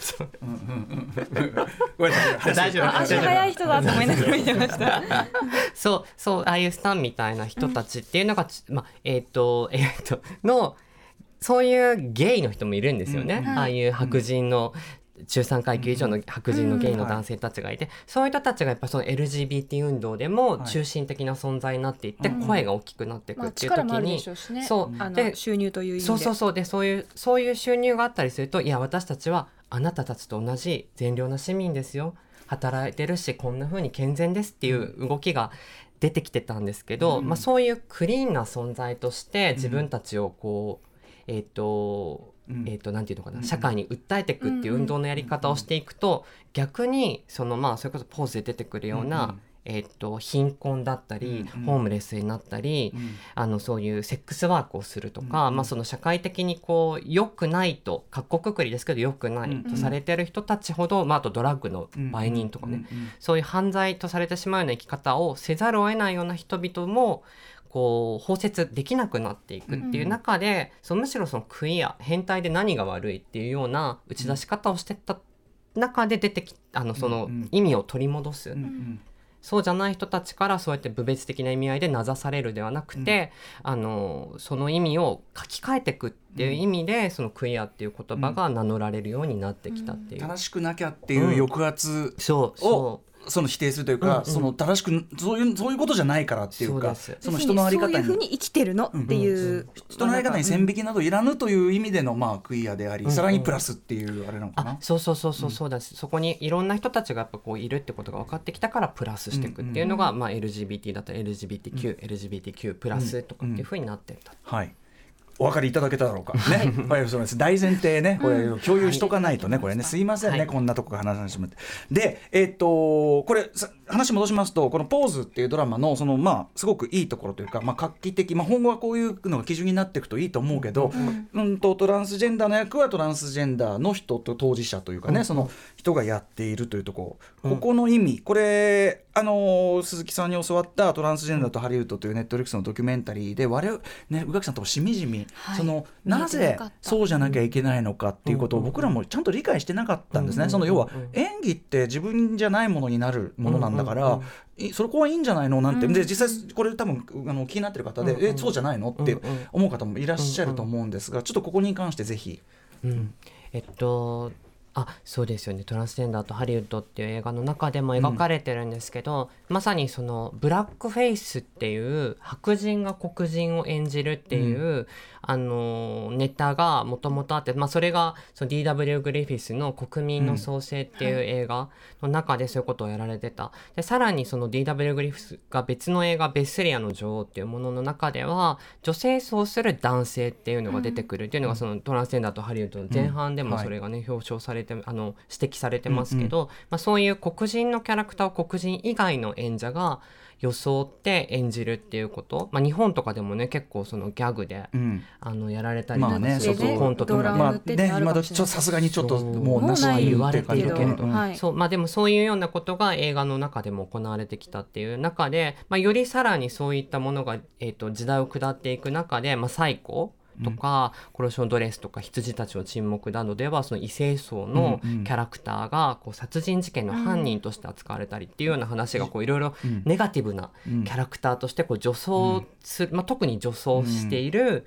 Speaker 4: そう
Speaker 2: う。んうんうん。うんごめんなさい。*laughs*
Speaker 4: 大丈夫
Speaker 3: 足早い人だと思いながら見てました。
Speaker 4: そうそうああいうスタンみたいな人たちっていうのが、ちまあえっ、*laughs* とえっ、とのそういうゲイの人もいるんですよね、
Speaker 2: うん
Speaker 4: ああいう白人の、中産階級以上の白人のゲイの男性たちがいて、そういう人たちがやっぱその LGBT 運動でも中心的な存在になっていって、
Speaker 2: うん。
Speaker 4: 声が大きくなっていく
Speaker 3: まあ
Speaker 4: っていう時に、
Speaker 3: うしね。
Speaker 4: そう。
Speaker 3: あ
Speaker 4: で
Speaker 3: の収入という意味で。
Speaker 4: そうそうそう。でそういうそういう収入があったりするといや私たちはあなたたちと同じ善良な市民ですよ。働いてるしこんな風に健全ですっていう動きが出てきてたんですけど、
Speaker 2: うん。
Speaker 4: まあ、そういうクリーンな存在として自分たちをこう、えっ、と
Speaker 2: うん。
Speaker 4: えー、となんていうのかな、
Speaker 2: うん。
Speaker 4: 社会に訴えていくっていう運動のやり方をしていくと、逆にそのまあそれこそポーズで出てくるような、
Speaker 2: うんうん
Speaker 4: えー、と貧困だったり、
Speaker 2: うんうん。
Speaker 4: ホームレスになったり、
Speaker 2: うん。
Speaker 4: あのそういうセックスワークをするとか、
Speaker 2: うん
Speaker 4: まあ、その社会的にこう良くないとかっこくくりですけど良くないとされてる人たちほど、まあ、あとドラッグの売人とかね、
Speaker 2: うんうん
Speaker 4: そういう犯罪とされてしまうような生き方をせざるを得ないような人々もこう包摂できなくなっていくっていう中で、そのむしろそのクイア変態で何が悪いっていうような打ち出し方をしてった中で出てきあのその
Speaker 2: うんうん。
Speaker 4: 意味を取り戻す、
Speaker 2: うんうん
Speaker 4: そうじゃない人たちからそうやって部別的な意味合いで名指されるではなくて、あのその意味を書き換えていくっていう意味で、そのクイアっていう言葉が名乗られるようになってきたっていう。
Speaker 2: 正しくなきゃっていう抑圧
Speaker 4: そうそ
Speaker 2: をその否定するというか、
Speaker 4: うんうん。
Speaker 2: その正しくそういうそういうことじゃないからっていうか
Speaker 4: そ
Speaker 2: の人のあり方
Speaker 3: そういうふう
Speaker 2: に
Speaker 3: に生きてるのっていう、
Speaker 2: 人のあり方に線引きなどいらぬという意味でのまあクイアであり、
Speaker 4: うん
Speaker 2: さらにプラスっていうあれなのかな。
Speaker 4: あそうそうそうそうそうだし、そこにいろんな人たちがやっぱこういるってことが分かってきたからプラスしていくっていうのが、まあ、LGBT だったら LGBTQ、LGBTQ プラスとかっていうふうになってった。
Speaker 2: はい。お分かりいただけただろうか。ね。大前提ね、これ共有しとかないとね、これね、す。いませんね、
Speaker 4: はい。
Speaker 2: こんなとこから話しまって。で、えっと、これ、さ話戻しますと、このポーズっていうドラマの、その、まあ、すごくいいところというか、まあ、画期的、まあ、今後はこういうのが基準になっていくといいと思うけど、うん。と、トランスジェンダーの役はトランスジェンダーの人と当事者というかね、その人がやっているというとこ。ろ、ここの意味、これ、あの鈴木さんに教わったトランスジェンダーとハリウッドというネットフリックスのドキュメンタリーで我々ね宇垣さんともしみじみ
Speaker 3: はい
Speaker 2: その
Speaker 3: な
Speaker 2: なぜそうじゃなきゃいけないのかっていうことを
Speaker 4: うん
Speaker 2: 僕らもちゃんと理解してなかったんですね、
Speaker 4: うん
Speaker 2: その要は
Speaker 4: うん
Speaker 2: 演技って自分じゃないものになるものなんだから、そこはいいんじゃないのなんて、
Speaker 3: うん
Speaker 2: で実際これ多分あの気になってる方で、
Speaker 4: うんうん
Speaker 2: えそうじゃないのって
Speaker 4: うんうん
Speaker 2: 思う方もいらっしゃると思うんですが、ちょっとここに関してぜひ。
Speaker 4: うん、えっとあそうですよね「トランスジェンダーとハリウッド」っていう映画の中でも描かれてるんですけど、まさにそのブラックフェイスっていう白人が黒人を演じるっていう、あのネタがもともとあって、まあ、それがその D.W. グリフィスの「国民の創生」っていう映画の中でそういうことをやられてた。でさらにその D.W. グリフィスが別の映画「ベッセリアの女王」っていうものの中では女性層する男性っていうのが出てくるっていうのがそのトランスジェンダーとハリウッドの前半でもそれがね表彰されてあの指摘されてますけど、まあ、そういう黒人のキャラクターを黒人以外の演者が装って演じるっていうこと、まあ、日本とかでもね結構そのギャグで
Speaker 2: うん。
Speaker 4: あのやられたりと
Speaker 2: まあ
Speaker 4: かする
Speaker 2: ねそう
Speaker 4: コントとか
Speaker 2: まあね今
Speaker 3: あるかもしれない
Speaker 2: 時ちょっとさすがにちょっと
Speaker 4: そう
Speaker 2: もうなしに言われて
Speaker 4: い
Speaker 2: けど、うん。
Speaker 3: はい。
Speaker 4: そう。まあでもそういうようなことが映画の中でも行われてきたっていう中で、まあ、よりさらにそういったものが、えー、と時代を下っていく中で、まあ、サイコとか、殺しのドレスとか羊たちの沈黙などではその異性層の
Speaker 2: うんうん。
Speaker 4: キャラクターがこう殺人事件の犯人として扱われたりっていうような話がこういろいろネガティブな
Speaker 2: うん。
Speaker 4: キャラクターとしてこう女装する、まあ、特に女装している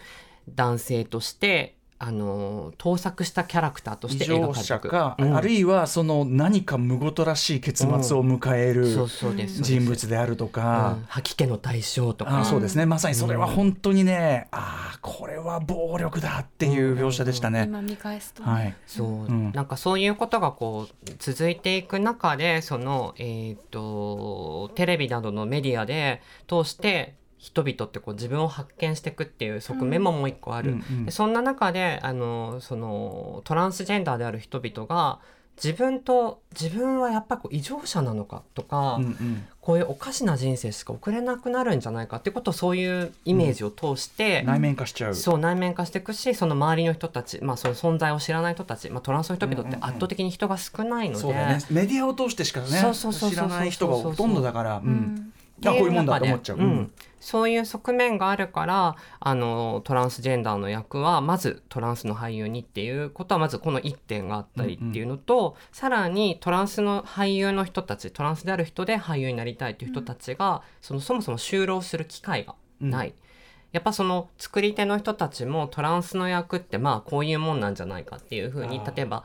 Speaker 4: 男性として、あの盗作したキャラクターとし
Speaker 2: 異
Speaker 4: て描
Speaker 2: 常
Speaker 4: かれ
Speaker 2: か、
Speaker 4: うん。
Speaker 2: あるいはその何かむごとらしい結末を迎える人物であるとか、
Speaker 4: うん。吐き気の対象とか。
Speaker 2: あそうですね。まさにそれは本当にね、ああこれは暴力だっていう描写でしたね。
Speaker 3: 今見返すとね、
Speaker 2: はい、
Speaker 4: そう、
Speaker 2: ん。
Speaker 4: なんかそういうことがこう続いていく中でそのえっ、とテレビなどのメディアで通して人々ってこう自分を発見していくっていう側面ももう一個ある、
Speaker 2: うんうん。
Speaker 4: でそんな中であのそのトランスジェンダーである人々が自分と自分はやっぱりこう異常者なのかとか、
Speaker 2: うんうん。
Speaker 4: こういうおかしな人生しか送れなくなるんじゃないかってことをそういうイメージを通して、
Speaker 2: 内面化しちゃう。
Speaker 4: そう内面化していくしその周りの人たち、まあ、その存在を知らない人たち、まあ、トランスの人々って圧倒的に人が少ないので、
Speaker 2: そうだね。メディアを通してしかね
Speaker 4: そうそうそうそう
Speaker 2: 知らない人がほとんどだから、う
Speaker 3: うんん
Speaker 2: あこういうもんだと思っちゃう。
Speaker 4: ん。
Speaker 2: うん。
Speaker 4: そういう側面があるからあのトランスジェンダーの役はまずトランスの俳優にっていうことはまずこの1点があったりっていうのと、さらにトランスの俳優の人たちトランスである人で俳優になりたいという人たちが、そのそもそも就労する機会がない。やっぱその作り手の人たちもトランスの役ってまあこういうもんなんじゃないかっていうふうに例えば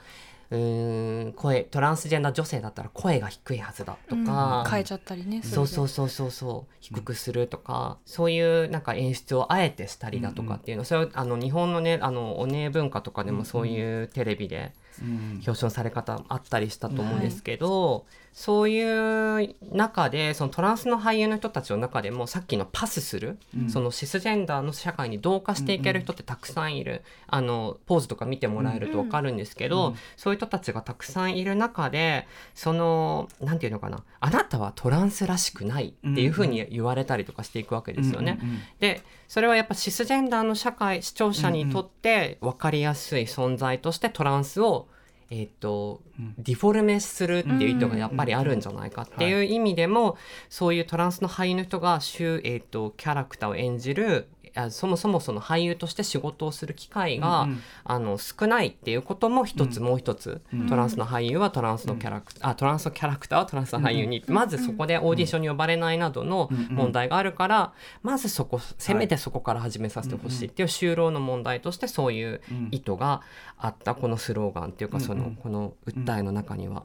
Speaker 4: うーん声トランスジェンダー女性だったら声が低いはずだとか、
Speaker 3: 変えちゃったりね
Speaker 4: そうそううそうそうそう。低くするとか、そういうなんか演出をあえてしたりだとかっていうの、それはあの日本のねあのお姉文化とかでもそういうテレビで
Speaker 2: うん。
Speaker 4: 表彰され方あったりしたと思うんですけど、そういう中でそのトランスの俳優の人たちの中でもさっきのパスする、そのシスジェンダーの社会に同化していける人ってたくさんいる、あのポーズとか見てもらえると分かるんですけど、そういう人たちがたくさんいる中でそのなんていうのかなあなたはトランスらしくないっていうふうに言われたりとかしていくわけですよね。
Speaker 2: うんうんうん。
Speaker 4: でそれはやっぱシスジェンダーの社会視聴者にとって分かりやすい存在としてトランスを、えーとディフォルメするっていう意図がやっぱりあるんじゃないかっていう意味でも、そういうトランスの俳優の人が週、えー、とキャラクターを演じるあそもそもその俳優として仕事をする機会が、
Speaker 2: うんうん。
Speaker 4: あの少ないっていうことも一つ、もう一つ、トランスの俳優はトランスのキャラクター、あトランスのキャラクターはトランスの俳優に、まずそこでオーディションに呼ばれないなどの問題があるから、まずそこせめてそこから始めさせてほしいっていう就労の問題としてそういう意図があったこのスローガンっていうかその、この訴えの中には。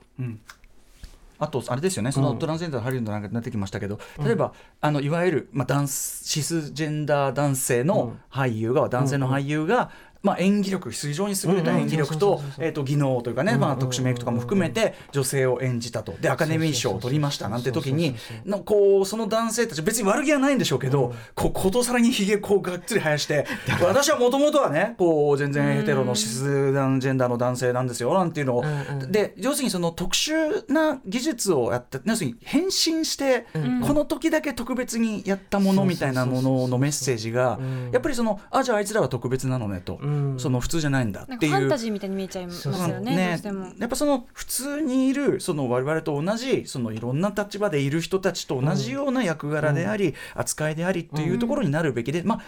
Speaker 2: うんあとあれですよね。そのトランスジェンダーのハリウッドなんかになってきましたけど、例えばあのいわゆる、まあ、ダンスシスジェンダー男性の俳優が、男性の俳優が、まあ、演技力非常に優れた演技力とえーと技能というかね、まあ、特殊メイクとかも含めて女性を演じたと。でアカデミー賞を取りました。なんて時にのこうその男性たち別に悪気はないんでしょうけど、こうことさらにひげこうがっつり生やして私はもともとはねこう全然ヘテロのシスジェンダーの男性なんですよなんていうのを、で要するにその特殊な技術をやった要するに変身して、この時だけ特別にやったものみたいなもののメッセージが、
Speaker 4: うん。
Speaker 2: やっぱりそのあじゃああいつらは特別なのねと、その普通じゃないんだっていう。
Speaker 3: かファンタジーみたいに見えちゃいますよねどうしても。
Speaker 2: やっぱその普通にいるその我々と同じそのいろんな立場でいる人たちと同じような役柄であり、扱いでありっていうところになるべきで、まあ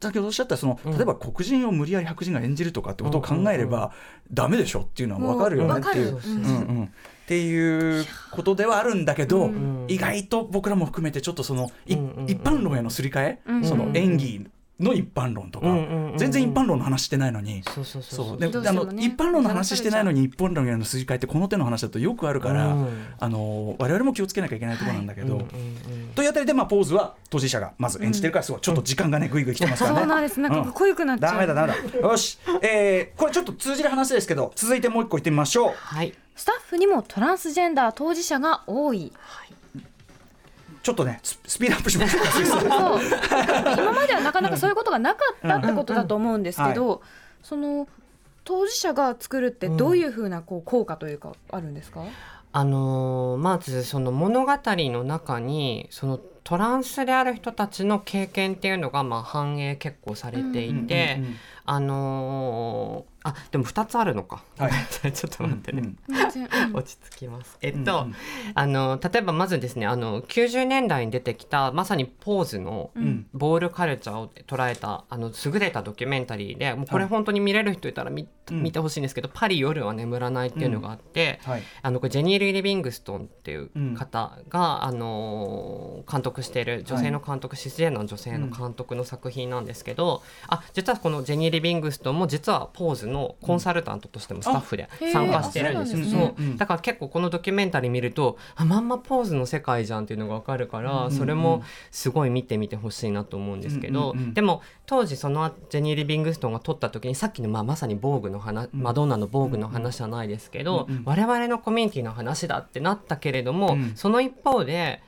Speaker 2: 先ほどおっしゃったその
Speaker 4: うん。
Speaker 2: 例えば黒人を無理やり白人が演じるとかってことを考えれば、
Speaker 4: うん。うん
Speaker 2: ダメでしょっていうのは分かるよねっていう。っていうことではあるんだけど、
Speaker 3: うん。
Speaker 2: 意外と僕らも含めてちょっとその、い
Speaker 4: うんうんうん。
Speaker 2: 一般論へのすり替え、
Speaker 3: うん。
Speaker 2: その演技の一般論とか、
Speaker 4: うんうんうんうん
Speaker 2: 全然一般論の話してないのに。
Speaker 4: そうそうそう
Speaker 2: そうで
Speaker 3: どうしてもね
Speaker 2: あの一般論の話してないのに一般論への筋替えってこの手の話だとよくあるから、
Speaker 4: うん
Speaker 2: あの我々も気をつけなきゃいけないところなんだけど。
Speaker 4: うんうんうん
Speaker 2: というあたりで、まあ、ポーズは当事者がまず演じてるからすごいちょっと時間がねぐいぐい来てますからね。
Speaker 3: そうなんです。なんかかっこよくなっちゃう。
Speaker 2: ダメだダメだよし、えー、これちょっと通じる話ですけど続いてもう一個言ってみましょう
Speaker 4: はい
Speaker 3: スタッフにもトランスジェンダー当事者が多い。
Speaker 2: ちょっとねススピードアップしましょうか。*laughs* *laughs*
Speaker 3: 今まではなかなかそういうことがなかったってことだと思うんですけど、その当事者が作るってどういうふうなこう効果というかあるんですか？
Speaker 4: あのーまずその物語の中にそのトランスである人たちの経験っていうのがまあ反映結構されていて、
Speaker 2: うんうんうん
Speaker 4: あのーあでも2つあるのか、
Speaker 2: はい。*laughs*
Speaker 4: ちょっと待ってね、
Speaker 2: うん
Speaker 3: うん。
Speaker 4: 落ち着きます。えっと、
Speaker 2: うん
Speaker 4: あの例えばまずですねあの90年代に出てきたまさにポーズの
Speaker 2: うん。うん
Speaker 4: ボールカルチャーを捉えたあの優れたドキュメンタリーでもうこれ
Speaker 2: はい。
Speaker 4: 本当に見れる人いたら見,、
Speaker 2: うん。
Speaker 4: 見てほしいんですけど「パリ夜は眠らない」っていうのがあって、
Speaker 2: はい。
Speaker 4: あのこれジェニー・リー・リビングストンっていう方が、あの監督している女性の監督、シスジェンの女性の監督の作品なんですけど、あ実はこのジェニー・リビングストンも実はポーズのコンサルタントとしてもスタッフで参加してるんですよ。
Speaker 3: あそう
Speaker 4: だから結構このドキュメンタリー見るとあまんまポーズの世界じゃんっていうのが分かるから、
Speaker 2: うん
Speaker 4: それもすごい見てみてほしいなと思うんですけど、でも当時そのジェニー・リビングストンが撮った時にさっきの、まあ、まさに防具の話、マドンナの防具の話じゃないですけど、我々のコミュニティの話だってなったけれども、
Speaker 2: うん。
Speaker 4: その一方で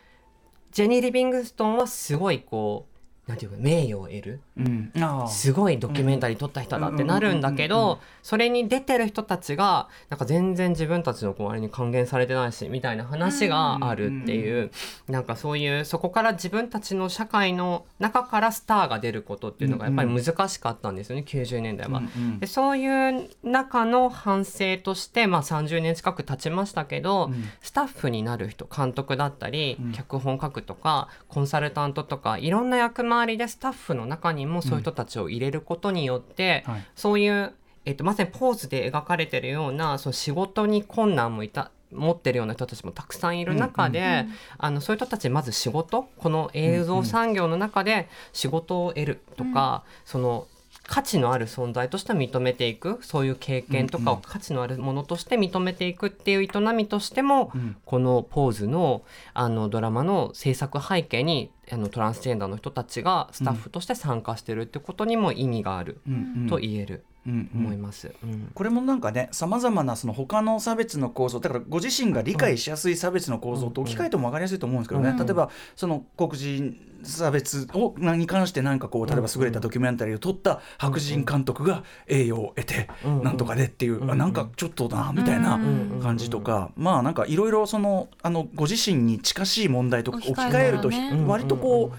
Speaker 4: ジェニー・リビングストンはすごいこうなんていうか名誉を得る。
Speaker 2: うん。
Speaker 4: すごいドキュメンタリー撮った人だってなるんだけどそれに出てる人たちがなんか全然自分たちの周りに還元されてないしみたいな話があるっていう。なんかそういうそこから自分たちの社会の中からスターが出ることっていうのがやっぱり難しかったんですよね90年代は。
Speaker 2: うんうん。
Speaker 4: でそういう中の反省として、まあ、30年近く経ちましたけど、
Speaker 2: うん。
Speaker 4: スタッフになる人監督だったり、
Speaker 2: うん。
Speaker 4: 脚本書くとかコンサルタントとかいろんな役回りでスタッフの中にもそういう人たちを入れることによって、
Speaker 2: はい。
Speaker 4: そういう、えっとまさにポーズで描かれてるようなその仕事に困難もいた持ってるような人たちもたくさんいる中で、あのそういう人たちまず仕事この映像産業の中で仕事を得るとか、その価値のある存在として認めていく。そういう経験とかを価値のあるものとして認めていくっていう営みとしても、
Speaker 2: うん。
Speaker 4: このポーズのあのドラマの制作背景にあのトランスジェンダーの人たちがスタッフとして参加してるってことにも意味があると言える、思います。うん。
Speaker 2: これもなんかねさまざまなその他の差別の構造だからご自身が理解しやすい差別の構造と置き換えても分かりやすいと思うんですけどね、
Speaker 3: うん。
Speaker 2: 例えばその黒人差別をに関して何かこう例えば優れたドキュメンタリーを撮った白人監督が栄誉を得て
Speaker 4: うん。
Speaker 2: なんとかでっていう、
Speaker 4: うん。
Speaker 2: あなんかちょっとなみたいな
Speaker 3: うん。
Speaker 2: 感じとか、まあなんかいろいろそのあのご自身に近しい問題と置き換えると
Speaker 3: 置き換えるのね
Speaker 2: 割とこ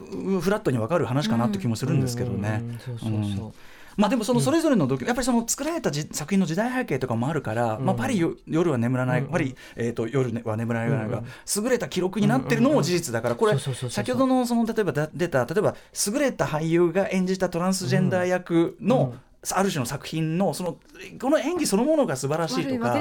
Speaker 2: う、うフラットに分かる話かなって気もするんですけどね。まあでもそのそれぞれのドキュやっぱりその作られたじ作品の時代背景とかもあるから、まあ、パリよ夜は眠らない、
Speaker 4: うん。
Speaker 2: パリ、えー、と夜は眠らないが
Speaker 4: うん
Speaker 2: 優れた記録になってるのも事実だからこれ先ほどのその例えばだ出た例えば優れた俳優が演じたトランスジェンダー役の、ある種の作品のそのこの演技そのものが素晴らしいとか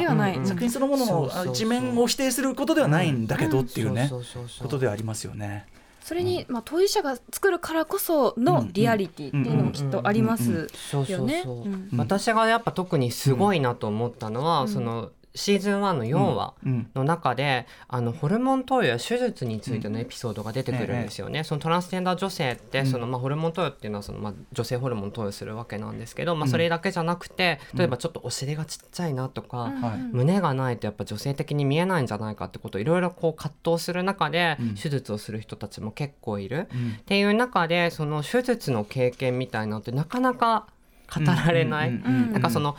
Speaker 2: 作品そのものの一面を否定することではないんだけどっていうね、
Speaker 4: そうそうそうそう。
Speaker 2: ことではありますよね。
Speaker 3: それに、まあ、当事者が作るからこそのリアリティっていうのもきっとありますよね。
Speaker 4: 私がやっぱ特にすごいなと思ったのは、
Speaker 3: うん。
Speaker 4: そのシーズン1の4話
Speaker 2: うん
Speaker 4: の中で、あのホルモン投与や手術についてのエピソードが出てくるんですよね、そのトランスジェンダー女性って、
Speaker 2: うん。
Speaker 4: そのまあホルモン投与っていうのはそのまあ女性ホルモン投与するわけなんですけど、まあ、
Speaker 2: うん
Speaker 4: それだけじゃなくて例えばちょっとお尻がちっちゃいなとか、胸がないとやっぱ女性的に見えないんじゃないかってことをいろいろこう葛藤する中で
Speaker 2: うん。
Speaker 4: 手術をする人たちも結構いる。
Speaker 2: うん。
Speaker 4: っていう中でその手術の経験みたいなのってなかなか語られない。
Speaker 2: うんうんうんうん。
Speaker 4: なんかその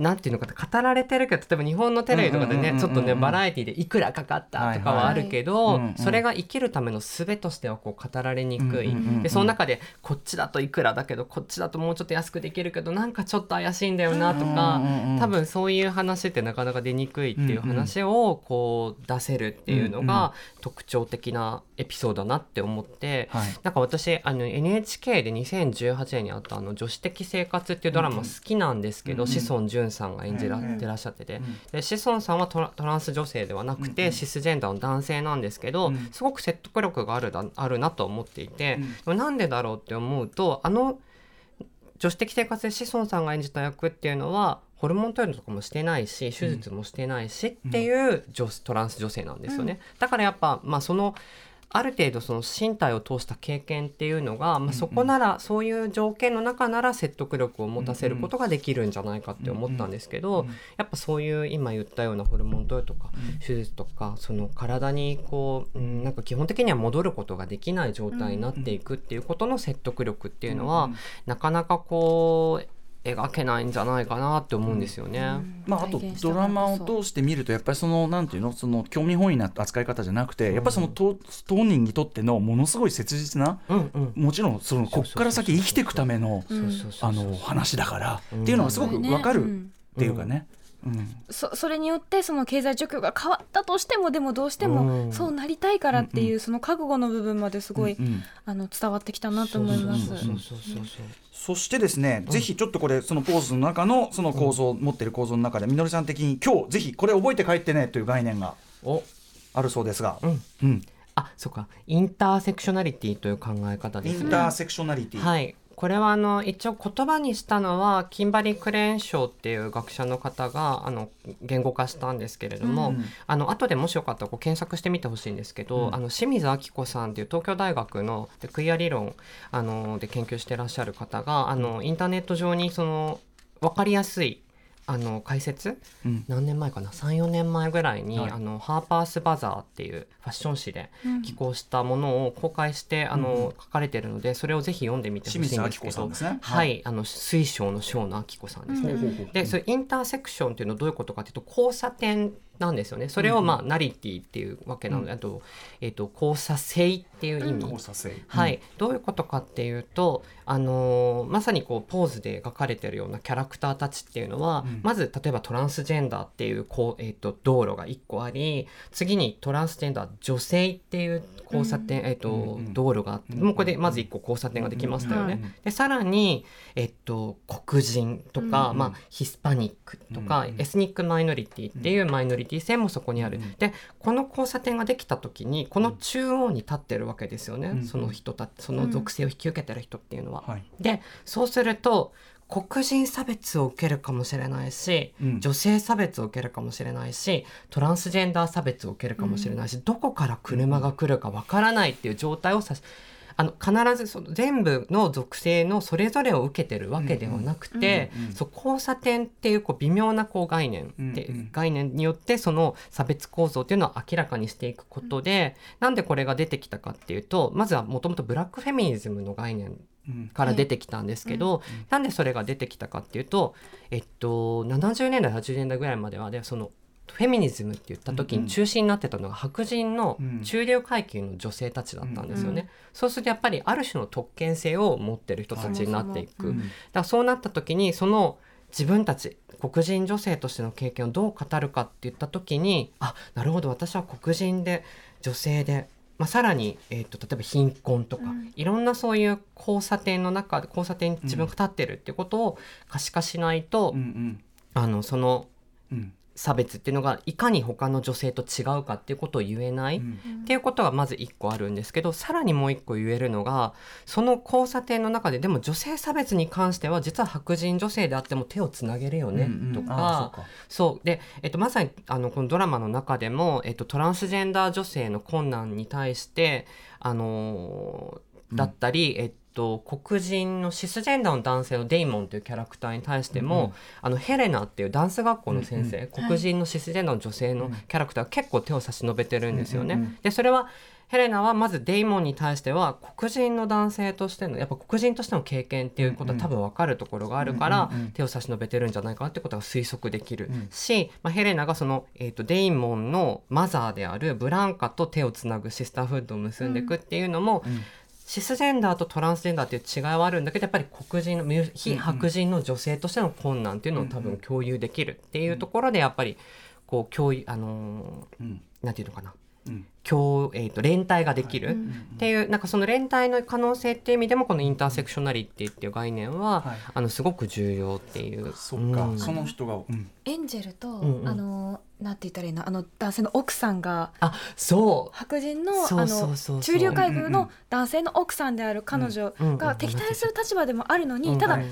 Speaker 4: なんていうのかな語られてるけど例えば日本のテレビとかで
Speaker 2: うんうんうんうん
Speaker 4: ねちょっとねバラエティでいくらかかったとかはあるけど、
Speaker 2: はいはいうんうん。
Speaker 4: それが生きるための術としてはこう語られにくい、
Speaker 2: うんうんうんうん。
Speaker 4: でその中でこっちだといくらだけどこっちだともうちょっと安くできるけどなんかちょっと怪しいんだよなとか、
Speaker 2: うんうんうん
Speaker 4: 多分そういう話ってなかなか出にくいっていう話をこう出せるっていうの
Speaker 2: うんうん
Speaker 4: が特徴的なエピソードだなって思って。
Speaker 2: はい。
Speaker 4: なんか私あの NHK で2018年にあったあの「女子的生活」っていうドラマ好きなんですけど、
Speaker 2: うんうん。
Speaker 4: 志尊淳さんが演じら
Speaker 2: うんうん
Speaker 4: ってらっしゃってて、
Speaker 2: ん
Speaker 4: で志尊さんはトラトランス女性ではなくて、
Speaker 2: うんうん
Speaker 4: シスジェンダーの男性なんですけど、
Speaker 2: うん。
Speaker 4: すごく説得力があるだあるなと思っていて、
Speaker 2: うん。
Speaker 4: でもなんでだろうって思うとあの女子的生活で志尊さんが演じた役っていうのはホルモン投与とかもしてないし手術もしてないしっていう女トランス女性なんですよね、だからやっぱ、まあ、そのある程度その身体を通した経験っていうのが、まあ、そこなら、そういう条件の中なら説得力を持たせることができるんじゃないかって思ったんですけど、やっぱそういう今言ったようなホルモン投与とか手術とかその体にこう、うん、なんか基本的には戻ることができない状態になっていくっていうことの説得力っていうのは、なかなかこう描けないんじゃないかなって思うんですよね。
Speaker 2: まあ、あとドラマを通して見るとやっぱりそのなんていうの？その興味本位な扱い方じゃなくてやっぱりその当当人にとってのものすごい切実な
Speaker 4: うんうん。
Speaker 2: もちろんそのこっから先生きていくための
Speaker 3: うん。
Speaker 4: そうそうそう
Speaker 2: あの話だから
Speaker 4: うん。
Speaker 2: っていうのがすごくわかるっ
Speaker 3: うん
Speaker 2: ていうかね。うん
Speaker 3: そそれによってその経済状況が変わったとしてもでもどうして
Speaker 4: うん。
Speaker 3: もそうなりたいからっていうその覚悟の部分まですごい
Speaker 2: うんうん。
Speaker 3: あの伝わってきたなと思います。
Speaker 4: そうそうそうそう。そう
Speaker 2: そしてですね、ぜひちょっとこれそのポーズの中のその構造、持ってる構造の中でみのりさん的に今日ぜひこれ覚えて帰ってねという概念が
Speaker 4: お。
Speaker 2: あるそうですが、
Speaker 4: うん。
Speaker 2: うん。
Speaker 4: あそうか。インターセクショナリティという考え方
Speaker 2: イ
Speaker 4: ですね。
Speaker 2: ンターセクショナリティ、
Speaker 4: はいこれはあの一応言葉にしたのはキンバリー・クレーンショーっていう学者の方があの言語化したんですけれども、
Speaker 2: うん。
Speaker 4: あの後でもしよかったらこう検索してみてほしいんですけど、
Speaker 2: うん。
Speaker 4: あの清水明子さんっていう東京大学のでクイア理論あので研究してらっしゃる方があのインターネット上にその分かりやすいあの解説？
Speaker 2: うん。
Speaker 4: 何年前かな？34年前ぐらいに、
Speaker 2: はい。
Speaker 4: あのハーパース・バザーっていうファッション誌で
Speaker 3: うん。
Speaker 4: 寄稿したものを公開して、あの書かれてるのでそれをぜひ読んでみてほしいんですけど
Speaker 2: 子さんですね。
Speaker 4: はい、あの水晶の章の明子さんですね。でそれインターセクションっていうのはどういうことかっていうと交差点なんですよね。それをまあ、ナリティっていうわけなので、あと,、えー、と交差性っていう意味、
Speaker 2: 交差性、
Speaker 4: はい、どういうことかっていうと、あのーまさにこうポーズで描かれてるようなキャラクターたちっていうのは、
Speaker 2: うん。
Speaker 4: まず例えばトランスジェンダーっていうこう、えー、と道路が1個あり次にトランスジェンダー女性っていう交差点、えーと道路があって、
Speaker 2: うん
Speaker 4: もうこれでまず1個交差点ができましたよね。でさらに、えっと、黒人とか、
Speaker 2: うん
Speaker 4: まあ、ヒスパニックとか、
Speaker 2: うん
Speaker 4: エスニックマイノリティっていうマイノリティ性もそこにある、
Speaker 2: うん
Speaker 4: でこの交差点ができた時にこの中央に立ってるわけですよね、
Speaker 2: うん
Speaker 4: その人たその属性を引き受けてる人っていうのは。
Speaker 2: はい
Speaker 4: でそうすると黒人差別を受けるかもしれないし、
Speaker 2: うん
Speaker 4: 女性差別を受けるかもしれないしトランスジェンダー差別を受けるかもしれないし、どこから車が来るかわからないっていう状態をさしあの必ずその全部の属性のそれぞれを受けてるわけではなくて、
Speaker 2: うんうん
Speaker 4: そう交差点っていうこう微妙なこう概念で、
Speaker 2: うんうん
Speaker 4: 概念によってその差別構造っていうのを明らかにしていくことで、なんでこれが出てきたかっていうとまずはもともとブラックフェミニズムの概念
Speaker 2: うん
Speaker 4: から出てきたんですけど、なんでそれが出てきたかっていうと、えっと、70年代80年代ぐらいまではでそのフェミニズムって言った時に中心になってたのが白人の
Speaker 2: うん。
Speaker 4: 中流階級の女性たちだったんですよね。
Speaker 3: うん
Speaker 4: そうするとやっぱりある種の特権性を持ってる人たちになっていく。
Speaker 3: はい
Speaker 4: だからそうなった時にその自分たち黒人女性としての経験をどう語るかって言った時にあなるほど私は黒人で女性で、まあ、さらに、えー、と例えば貧困とか、
Speaker 3: うん。
Speaker 4: いろんなそういう交差点の中で交差点に自分が立ってるってことを可視化しないと、
Speaker 2: うんうん。
Speaker 4: あのその
Speaker 2: うん
Speaker 4: 差別っていうのがいかに他の女性と違うかっていうことを言えない。
Speaker 2: うん
Speaker 4: っていうことがまず1個あるんですけどさらにもう1個言えるのがその交差点の中ででも女性差別に関しては実は白人女性であっても手をつなげるよねとか。
Speaker 2: あそう
Speaker 4: で、えっと、まさにあのこのドラマの中でも、えっと、トランスジェンダー女性の困難に対して、あのーだったり、えっと、黒人のシスジェンダーの男性のデイモンというキャラクターに対しても、
Speaker 2: うん
Speaker 4: あのヘレナっていうダンス学校の先生、
Speaker 2: うん
Speaker 4: 黒人のシスジェンダーの女性のキャラクターが結構手を差し伸べてるんですよね。
Speaker 2: うんうんうん。
Speaker 4: でそれはヘレナはまずデイモンに対しては黒人の男性としてのやっぱ黒人としての経験っていうことは多分分かるところがあるから、
Speaker 2: うんうんうん
Speaker 4: 手を差し伸べてるんじゃないかなってことが推測できる
Speaker 2: うん。
Speaker 4: し、まあ、ヘレナがその、えー、とデイモンのマザーであるブランカと手をつなぐシスターフッドを結んでいくっていうのも、
Speaker 2: うん
Speaker 4: シスジェンダーとトランスジェンダーっていう違いはあるんだけどやっぱり黒人の非白人の女性としての困難っていうのを多分共有できるっていうところでやっぱりこう共有あのー
Speaker 2: うん。
Speaker 4: なんていうのかな。
Speaker 2: うん
Speaker 4: 共、えー、と連帯ができる、
Speaker 3: うん
Speaker 4: っていうなんかその連帯の可能性っていう意味でもこのインターセクショナリティっていう概念は、
Speaker 2: はい。
Speaker 4: あのすごく重要っていう。
Speaker 2: そっか、
Speaker 4: うん。
Speaker 2: その人が、うん。
Speaker 3: エンジェルと、
Speaker 4: うんうん。
Speaker 3: あのなんて言ったらいいのあの男性の奥さんが
Speaker 4: あそう。
Speaker 3: 白人のあの中流階級の男性の奥さんである彼女が敵対する立場でもあるのに、
Speaker 4: うん
Speaker 3: ただ
Speaker 4: うん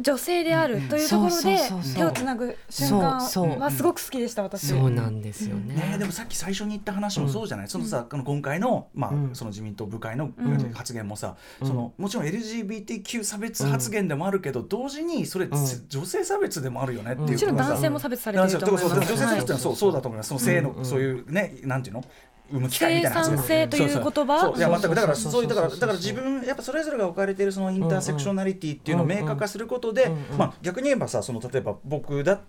Speaker 3: 女性であるというところで手をつなぐ瞬間はすごく好きでした私。
Speaker 4: そう。なんですよね。
Speaker 2: ね、でもさっき最初に言った話もそうじゃない、そのさこの今回の,、まあ
Speaker 4: うん。
Speaker 2: その自民党部会の
Speaker 3: うん。
Speaker 2: 発言もさ、
Speaker 4: うん。
Speaker 2: そのもちろん LGBTQ 差別発言でもあるけど、同時にそれ、
Speaker 4: ん。
Speaker 2: 女性差別でもあるよねっていう
Speaker 3: もちろん男性も差別されていると思います。
Speaker 2: そうそう女性差別ってのはそう,、
Speaker 3: はい
Speaker 2: そうだと思います。その性の、
Speaker 4: うん。
Speaker 2: そういうねなんていうの？生む機会みたいな
Speaker 3: 生産性という言葉？
Speaker 2: そうそう。いや全く。だから
Speaker 4: そう
Speaker 2: いうだからだから自分やっぱそれぞれが置かれているそのインターセクショナリティっていうのを明確化することで、まあ逆に言えばさその例えば僕だっ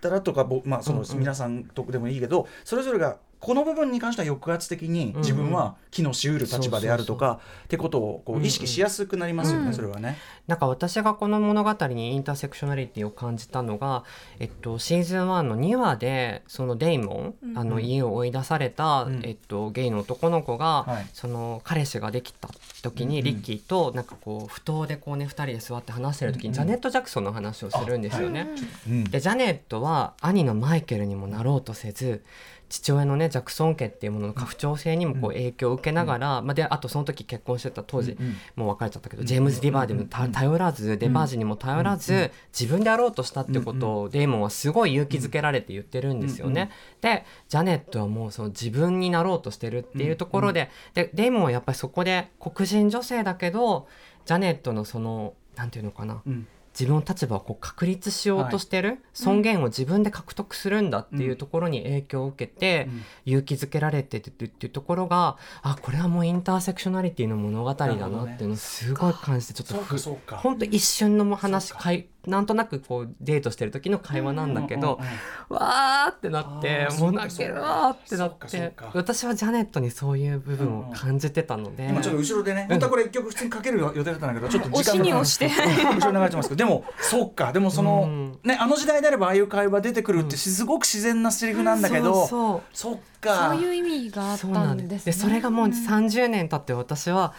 Speaker 2: たらとかぼまあその皆さんとでもいいけどそれぞれがこの部分に関しては抑圧的に自分は機能しうる立場であるとかってことをこう意識しやすくなりますよね、
Speaker 3: うん。
Speaker 2: それはね。
Speaker 4: なんか私がこの物語にインターセクショナリティを感じたのが、えっと、シーズン1の2話でそのデイモン、
Speaker 3: うん
Speaker 4: あの家を追い出された、
Speaker 2: うん。
Speaker 4: えっと、ゲイの男の子が、
Speaker 2: はい。
Speaker 4: その彼氏ができた時に、リッキーとなんかこう不当でこうね2人で座って話してる時に、ジャネット・ジャクソンの話をするんですよね。
Speaker 2: うん。
Speaker 4: でジャネットは兄のマイケルにもなろうとせず父親のねジャクソン家っていうものの家父長制にもこう影響を受けながら、まあ、であとその時結婚してた当時、
Speaker 2: うん
Speaker 4: もう別れちゃったけど、ジェームズ・ディバージにも頼らず、デバージにも頼らず、自分であろうとしたってことを、デーモンはすごい勇気づけられて言ってるんですよね。でジャネットはもうその自分になろうとしてるっていうところで,、でデーモンはやっぱりそこで黒人女性だけどジャネットのそのなんていうのかな。
Speaker 2: うん
Speaker 4: 自分の立場をこう確立しようとしてる、尊厳を自分で獲得するんだっていうところに影響を受けて、
Speaker 2: うん。
Speaker 4: 勇気づけられてるっていうところがあこれはもうインターセクショナリティの物語だなっていうのをすごい感じてちょっと
Speaker 2: そう
Speaker 4: ふ
Speaker 2: かそうか。
Speaker 4: ほんと一瞬の話
Speaker 2: か
Speaker 4: いなんとなくこうデートしてる時の会話なんだけど、
Speaker 2: うんうんうん
Speaker 4: わーってなってもう泣けるわーってなって
Speaker 2: か
Speaker 4: 私はジャネットにそういう部分を感じてたので、
Speaker 2: 今ちょっと後ろでね、本当はこれ一曲普通にかける予定だったんだけど、ちょっと時間が
Speaker 3: 押しに押して。
Speaker 2: うん後ろに流れてますけど、でも、そっか、でもその、
Speaker 4: うん。
Speaker 2: ね、あの時代であればああいう会話出てくるってすごく自然なセリフなんだけど、
Speaker 4: そうそう
Speaker 2: そっか。
Speaker 3: そういう意味があっ
Speaker 4: そう
Speaker 3: た
Speaker 4: なんで
Speaker 3: す。ね。
Speaker 4: それがもう30年経って私は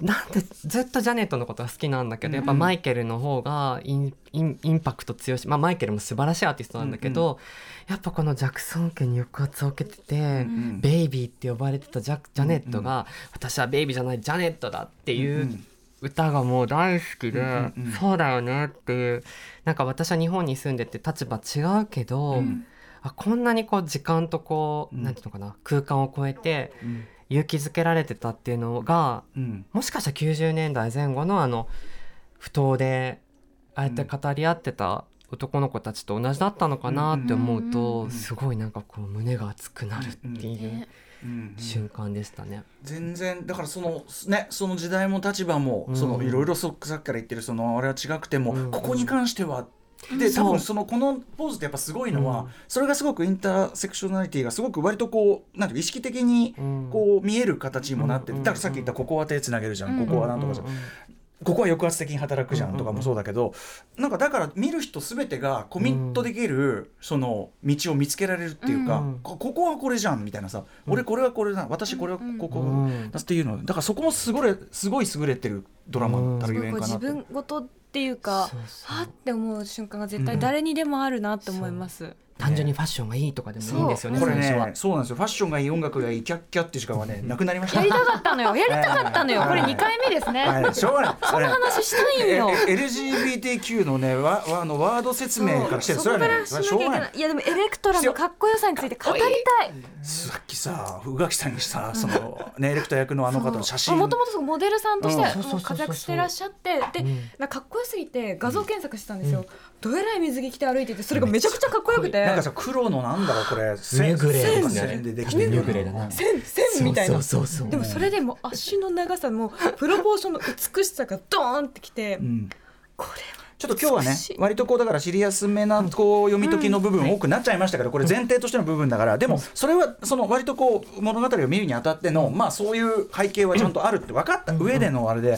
Speaker 4: なんでずっとジャネットのことが好きなんだけど、やっぱマイケルの方がインインインパクト強いし、まあ、マイケルも素晴らしいアーティストなんだけど、やっぱこのジャクソン家に抑圧を受けてて、
Speaker 2: ん
Speaker 4: ベイビーって呼ばれてたジャジャネットが、私はベイビーじゃないジャネットだっていううん歌がもう大好きで、そうだよねっていうなんか私は日本に住んでて立場違うけど、
Speaker 2: うん。
Speaker 4: あこんなにこう時間とこう、
Speaker 2: うん。
Speaker 4: なんていうのかな空間を超えて
Speaker 2: うん
Speaker 4: 勇気づけられてたっていうのが
Speaker 2: うん。
Speaker 4: もしかしたら90年代前後のあの不当でああやって語り合ってた男の子たちと同じだったのかなって思う
Speaker 3: うん
Speaker 4: と、
Speaker 2: うん
Speaker 4: すごいなんかこう胸が熱くなるっていう瞬間でしたね。
Speaker 2: 全然だからそのねその時代も立場も、
Speaker 4: うん。
Speaker 2: そのいろいろそさっきから言ってるそのあれは違くても、
Speaker 4: うん
Speaker 2: ここに関してはで
Speaker 4: そう
Speaker 2: 多分そのこのポーズってやっぱすごいのは、
Speaker 4: うん。
Speaker 2: それがすごくインターセクショナリティがすごく割とこうなんて意識的に
Speaker 4: うん。
Speaker 2: こう見える形にもなってだからさっき言ったここは手つなげるじゃん、
Speaker 3: うん。
Speaker 2: ここはなんとかじゃん、
Speaker 4: うん。
Speaker 2: ここは抑圧的に働くじゃんとかもそうだけど、なんかだから見る人全てがコミットできるその道を見つけられるっていうか、
Speaker 4: うん。
Speaker 2: こここはこれじゃんみたいなさ、俺これはこれだ私これはここ、
Speaker 4: うん。
Speaker 2: っていうの。だからそこもすごいすごい優れてるドラマたるゆえんかなと。
Speaker 3: 分ごとっていうかはって思う瞬間が絶対誰にでもあるなって思います。
Speaker 4: 単純にファッションがいいとかでもいいんですよね
Speaker 2: これね、そうなんですよ。ファッションがいい、音楽がいい、キャッキャって時間はね、なくなりました。
Speaker 3: やりたかったのよやりたかったのよ
Speaker 2: はい
Speaker 3: これ2回目ですね。
Speaker 2: はい、しょうがない。
Speaker 3: その話したいんよ。
Speaker 2: ええ LGBTQ のね、わ、わあのワード説明からしてる、
Speaker 3: そ
Speaker 2: れはね、
Speaker 3: し
Speaker 2: ょうがない。
Speaker 3: ない。いやでもエレクトラのかっこよさについて語りたい。
Speaker 2: さっきさ、宇垣さんにさ、その、ね、エレクター役のあの方の写真。
Speaker 3: もともとモデルさんとして語活躍してらっしゃってで、
Speaker 4: うん。
Speaker 3: なんかかっこよすぎて画像検索してたんですよ、どえらい水着着て歩いててそれがめちゃくちゃかっこよくて。
Speaker 2: なんかさ黒のなんだろうこれ。
Speaker 4: ミュグレ
Speaker 2: 線
Speaker 4: ですね
Speaker 2: 線でできてる
Speaker 3: 線線みたいな。
Speaker 4: そうそうそうそう。
Speaker 3: でもそれでもう足の長さもプロポーションの美しさがドーンってきて、
Speaker 2: うん。
Speaker 3: これ
Speaker 2: ちょっと今日はね割とこうだからシリアスめなこう読み解きの部分多くなっちゃいましたけどこれ前提としての部分だから。でもそれはその割とこう物語を見るにあたってのまあそういう背景はちゃんとあるって分かった上でのあれで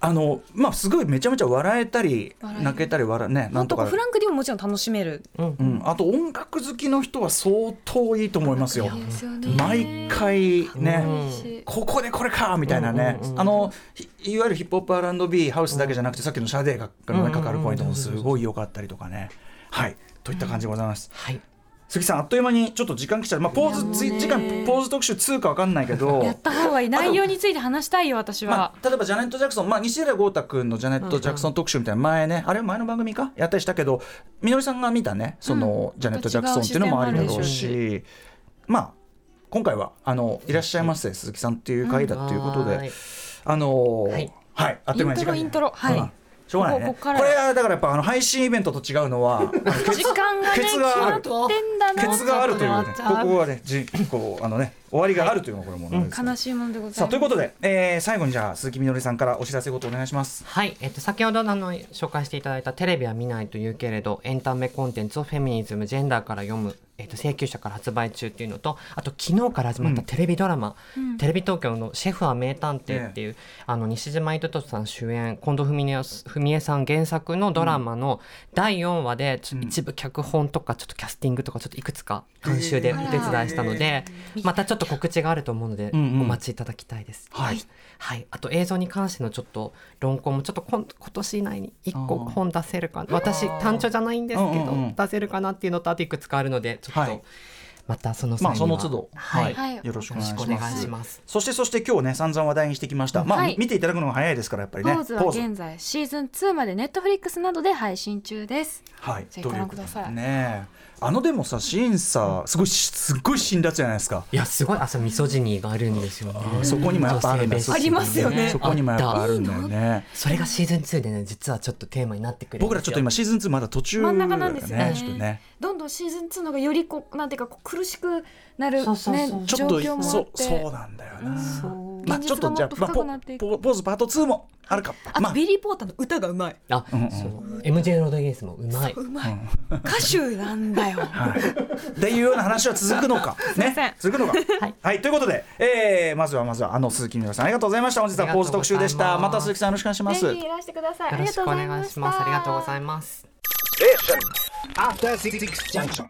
Speaker 2: あのまあすごいめちゃめちゃ笑えたり泣けたり笑ねなんとか。
Speaker 3: 本当フランクでももちろん楽しめる。
Speaker 4: うん。
Speaker 2: うん。あと音楽好きの人は相当いいと思いますよ。
Speaker 3: いいですよね。
Speaker 2: 毎回ね、
Speaker 4: うん
Speaker 3: し
Speaker 2: ここでこれかみたいなね、
Speaker 4: うんうんうん
Speaker 2: あのいいわゆるヒップホップ R&B ハウスだけじゃなくて、さっきのシャデーがのねかかるポイントもすごい良かったりとかね。はい。といった感じでございます。
Speaker 4: はい
Speaker 2: 杉さんあっという間にちょっと時間来ちゃう、まあ、ポーズ時間ポーズ特集2か分かんないけど。
Speaker 3: やった方がいい内容について話したいよ私は、
Speaker 2: まあ、例えばジャネット・ジャクソン、まあ、西寺豪太君のジャネット・ジャクソン特集みたいな前ね、あれは前の番組か？やったりしたけどみのりさんが見たねその、ジャネット・ジャクソンっていうのもありだろうしまあ今回はあのいらっしゃいませ鈴木さんっていう回だということで、
Speaker 4: はい。
Speaker 2: あのー
Speaker 4: はい。
Speaker 2: はい、あっという間に時間
Speaker 3: イントロイントロはい。
Speaker 2: うんしょうがないね。これはだからやっぱあの配信イベントと違うのは、*laughs*
Speaker 3: 時間がね
Speaker 2: ケ
Speaker 3: 決まっ
Speaker 2: ツがある。
Speaker 3: てんだな。
Speaker 2: ケツがあるというね、ここはね、じこうあのね、終わりがあるというのがこれものですね。
Speaker 3: 悲しいものでございます。
Speaker 2: さあということで、えー、最後にじゃあ鈴木みのりさんからお知らせごとお願いします。
Speaker 4: はい、えっと、先ほどあの紹介していただいた「テレビは見ないと言うけれどエンタメコンテンツをフェミニズムジェンダーから読む」えっと、請求者から発売中っていうのとあと昨日から始まったテレビドラマ、テレビ東京の「シェフは名探偵」っていう、あの西島秀俊さん主演近藤文江文江さん原作のドラマの第4話で一部脚本とかちょっとキャスティングとかちょっといくつか監修でお手伝いしたので、またちょっと告知があると思うので、
Speaker 2: うんうん。
Speaker 4: お待ちいただきたいです。
Speaker 2: はい。
Speaker 4: はい、あと映像に関してのちょっと論考もちょっとこん今年以内に1個本出せるかな。私単著じゃないんですけど、
Speaker 2: うんうんうん。
Speaker 4: 出せるかなっていうのとあといくつかあるのでちょっと、
Speaker 2: はい
Speaker 4: またその際
Speaker 2: まあその都度、
Speaker 4: はい、
Speaker 3: はい
Speaker 2: よろしくお願いします。
Speaker 4: いします。
Speaker 2: そしてそして今日ね散々話題にしてきました。まあ、
Speaker 3: はい
Speaker 2: 見ていただくのが早いですからやっぱりね。
Speaker 3: ポーズは現在シーズン2までネットフリックスなどで配信中です
Speaker 2: はい。
Speaker 3: ぜひご覧ください
Speaker 2: ねえあのでもさシーンさすごいすっごい辛辣じゃないですか。
Speaker 4: いやすごいあそうミソジニーがあるんですよね。
Speaker 2: そこにもやっぱあるんだ
Speaker 4: 女性ベース
Speaker 3: ありますよね。
Speaker 2: そこにもやっぱあるんだよね。
Speaker 4: それがシーズン2でね実はちょっとテーマになってくる
Speaker 2: 僕らちょっと今シーズン2まだ途中
Speaker 3: 真ん中なんですよね。
Speaker 2: ちょっとね。
Speaker 3: どんどんシーズン2のがよりこうなんていうかこう苦しくなる
Speaker 4: そうそうそう
Speaker 3: ね
Speaker 2: ちょっと
Speaker 3: 状況もあ
Speaker 2: そう
Speaker 3: って
Speaker 2: そうなんだよな。まあ
Speaker 3: 現
Speaker 2: ちょっとじゃあまあポポポーズパート2もあるか。まあ
Speaker 3: あとビリー・ポーターの歌がうまい
Speaker 4: あ、
Speaker 2: うんうん
Speaker 4: そう MJ ロードゲースもうまいう
Speaker 3: まい歌手なんだよ
Speaker 2: はい。っていうような話は続くのか。*laughs* ね。続くのか。
Speaker 4: はい
Speaker 2: はい。ということで、えー、まずはまずはあの鈴木みのりさんありがとうございました。本日はポーズ特集でした。
Speaker 4: ま
Speaker 2: た鈴木さんよろしくお願いします
Speaker 3: ぜ。ひいらしてくださいあ
Speaker 4: よろしくお
Speaker 3: りがとうござい
Speaker 4: 願いしますありがとうございます
Speaker 1: After Six Junction.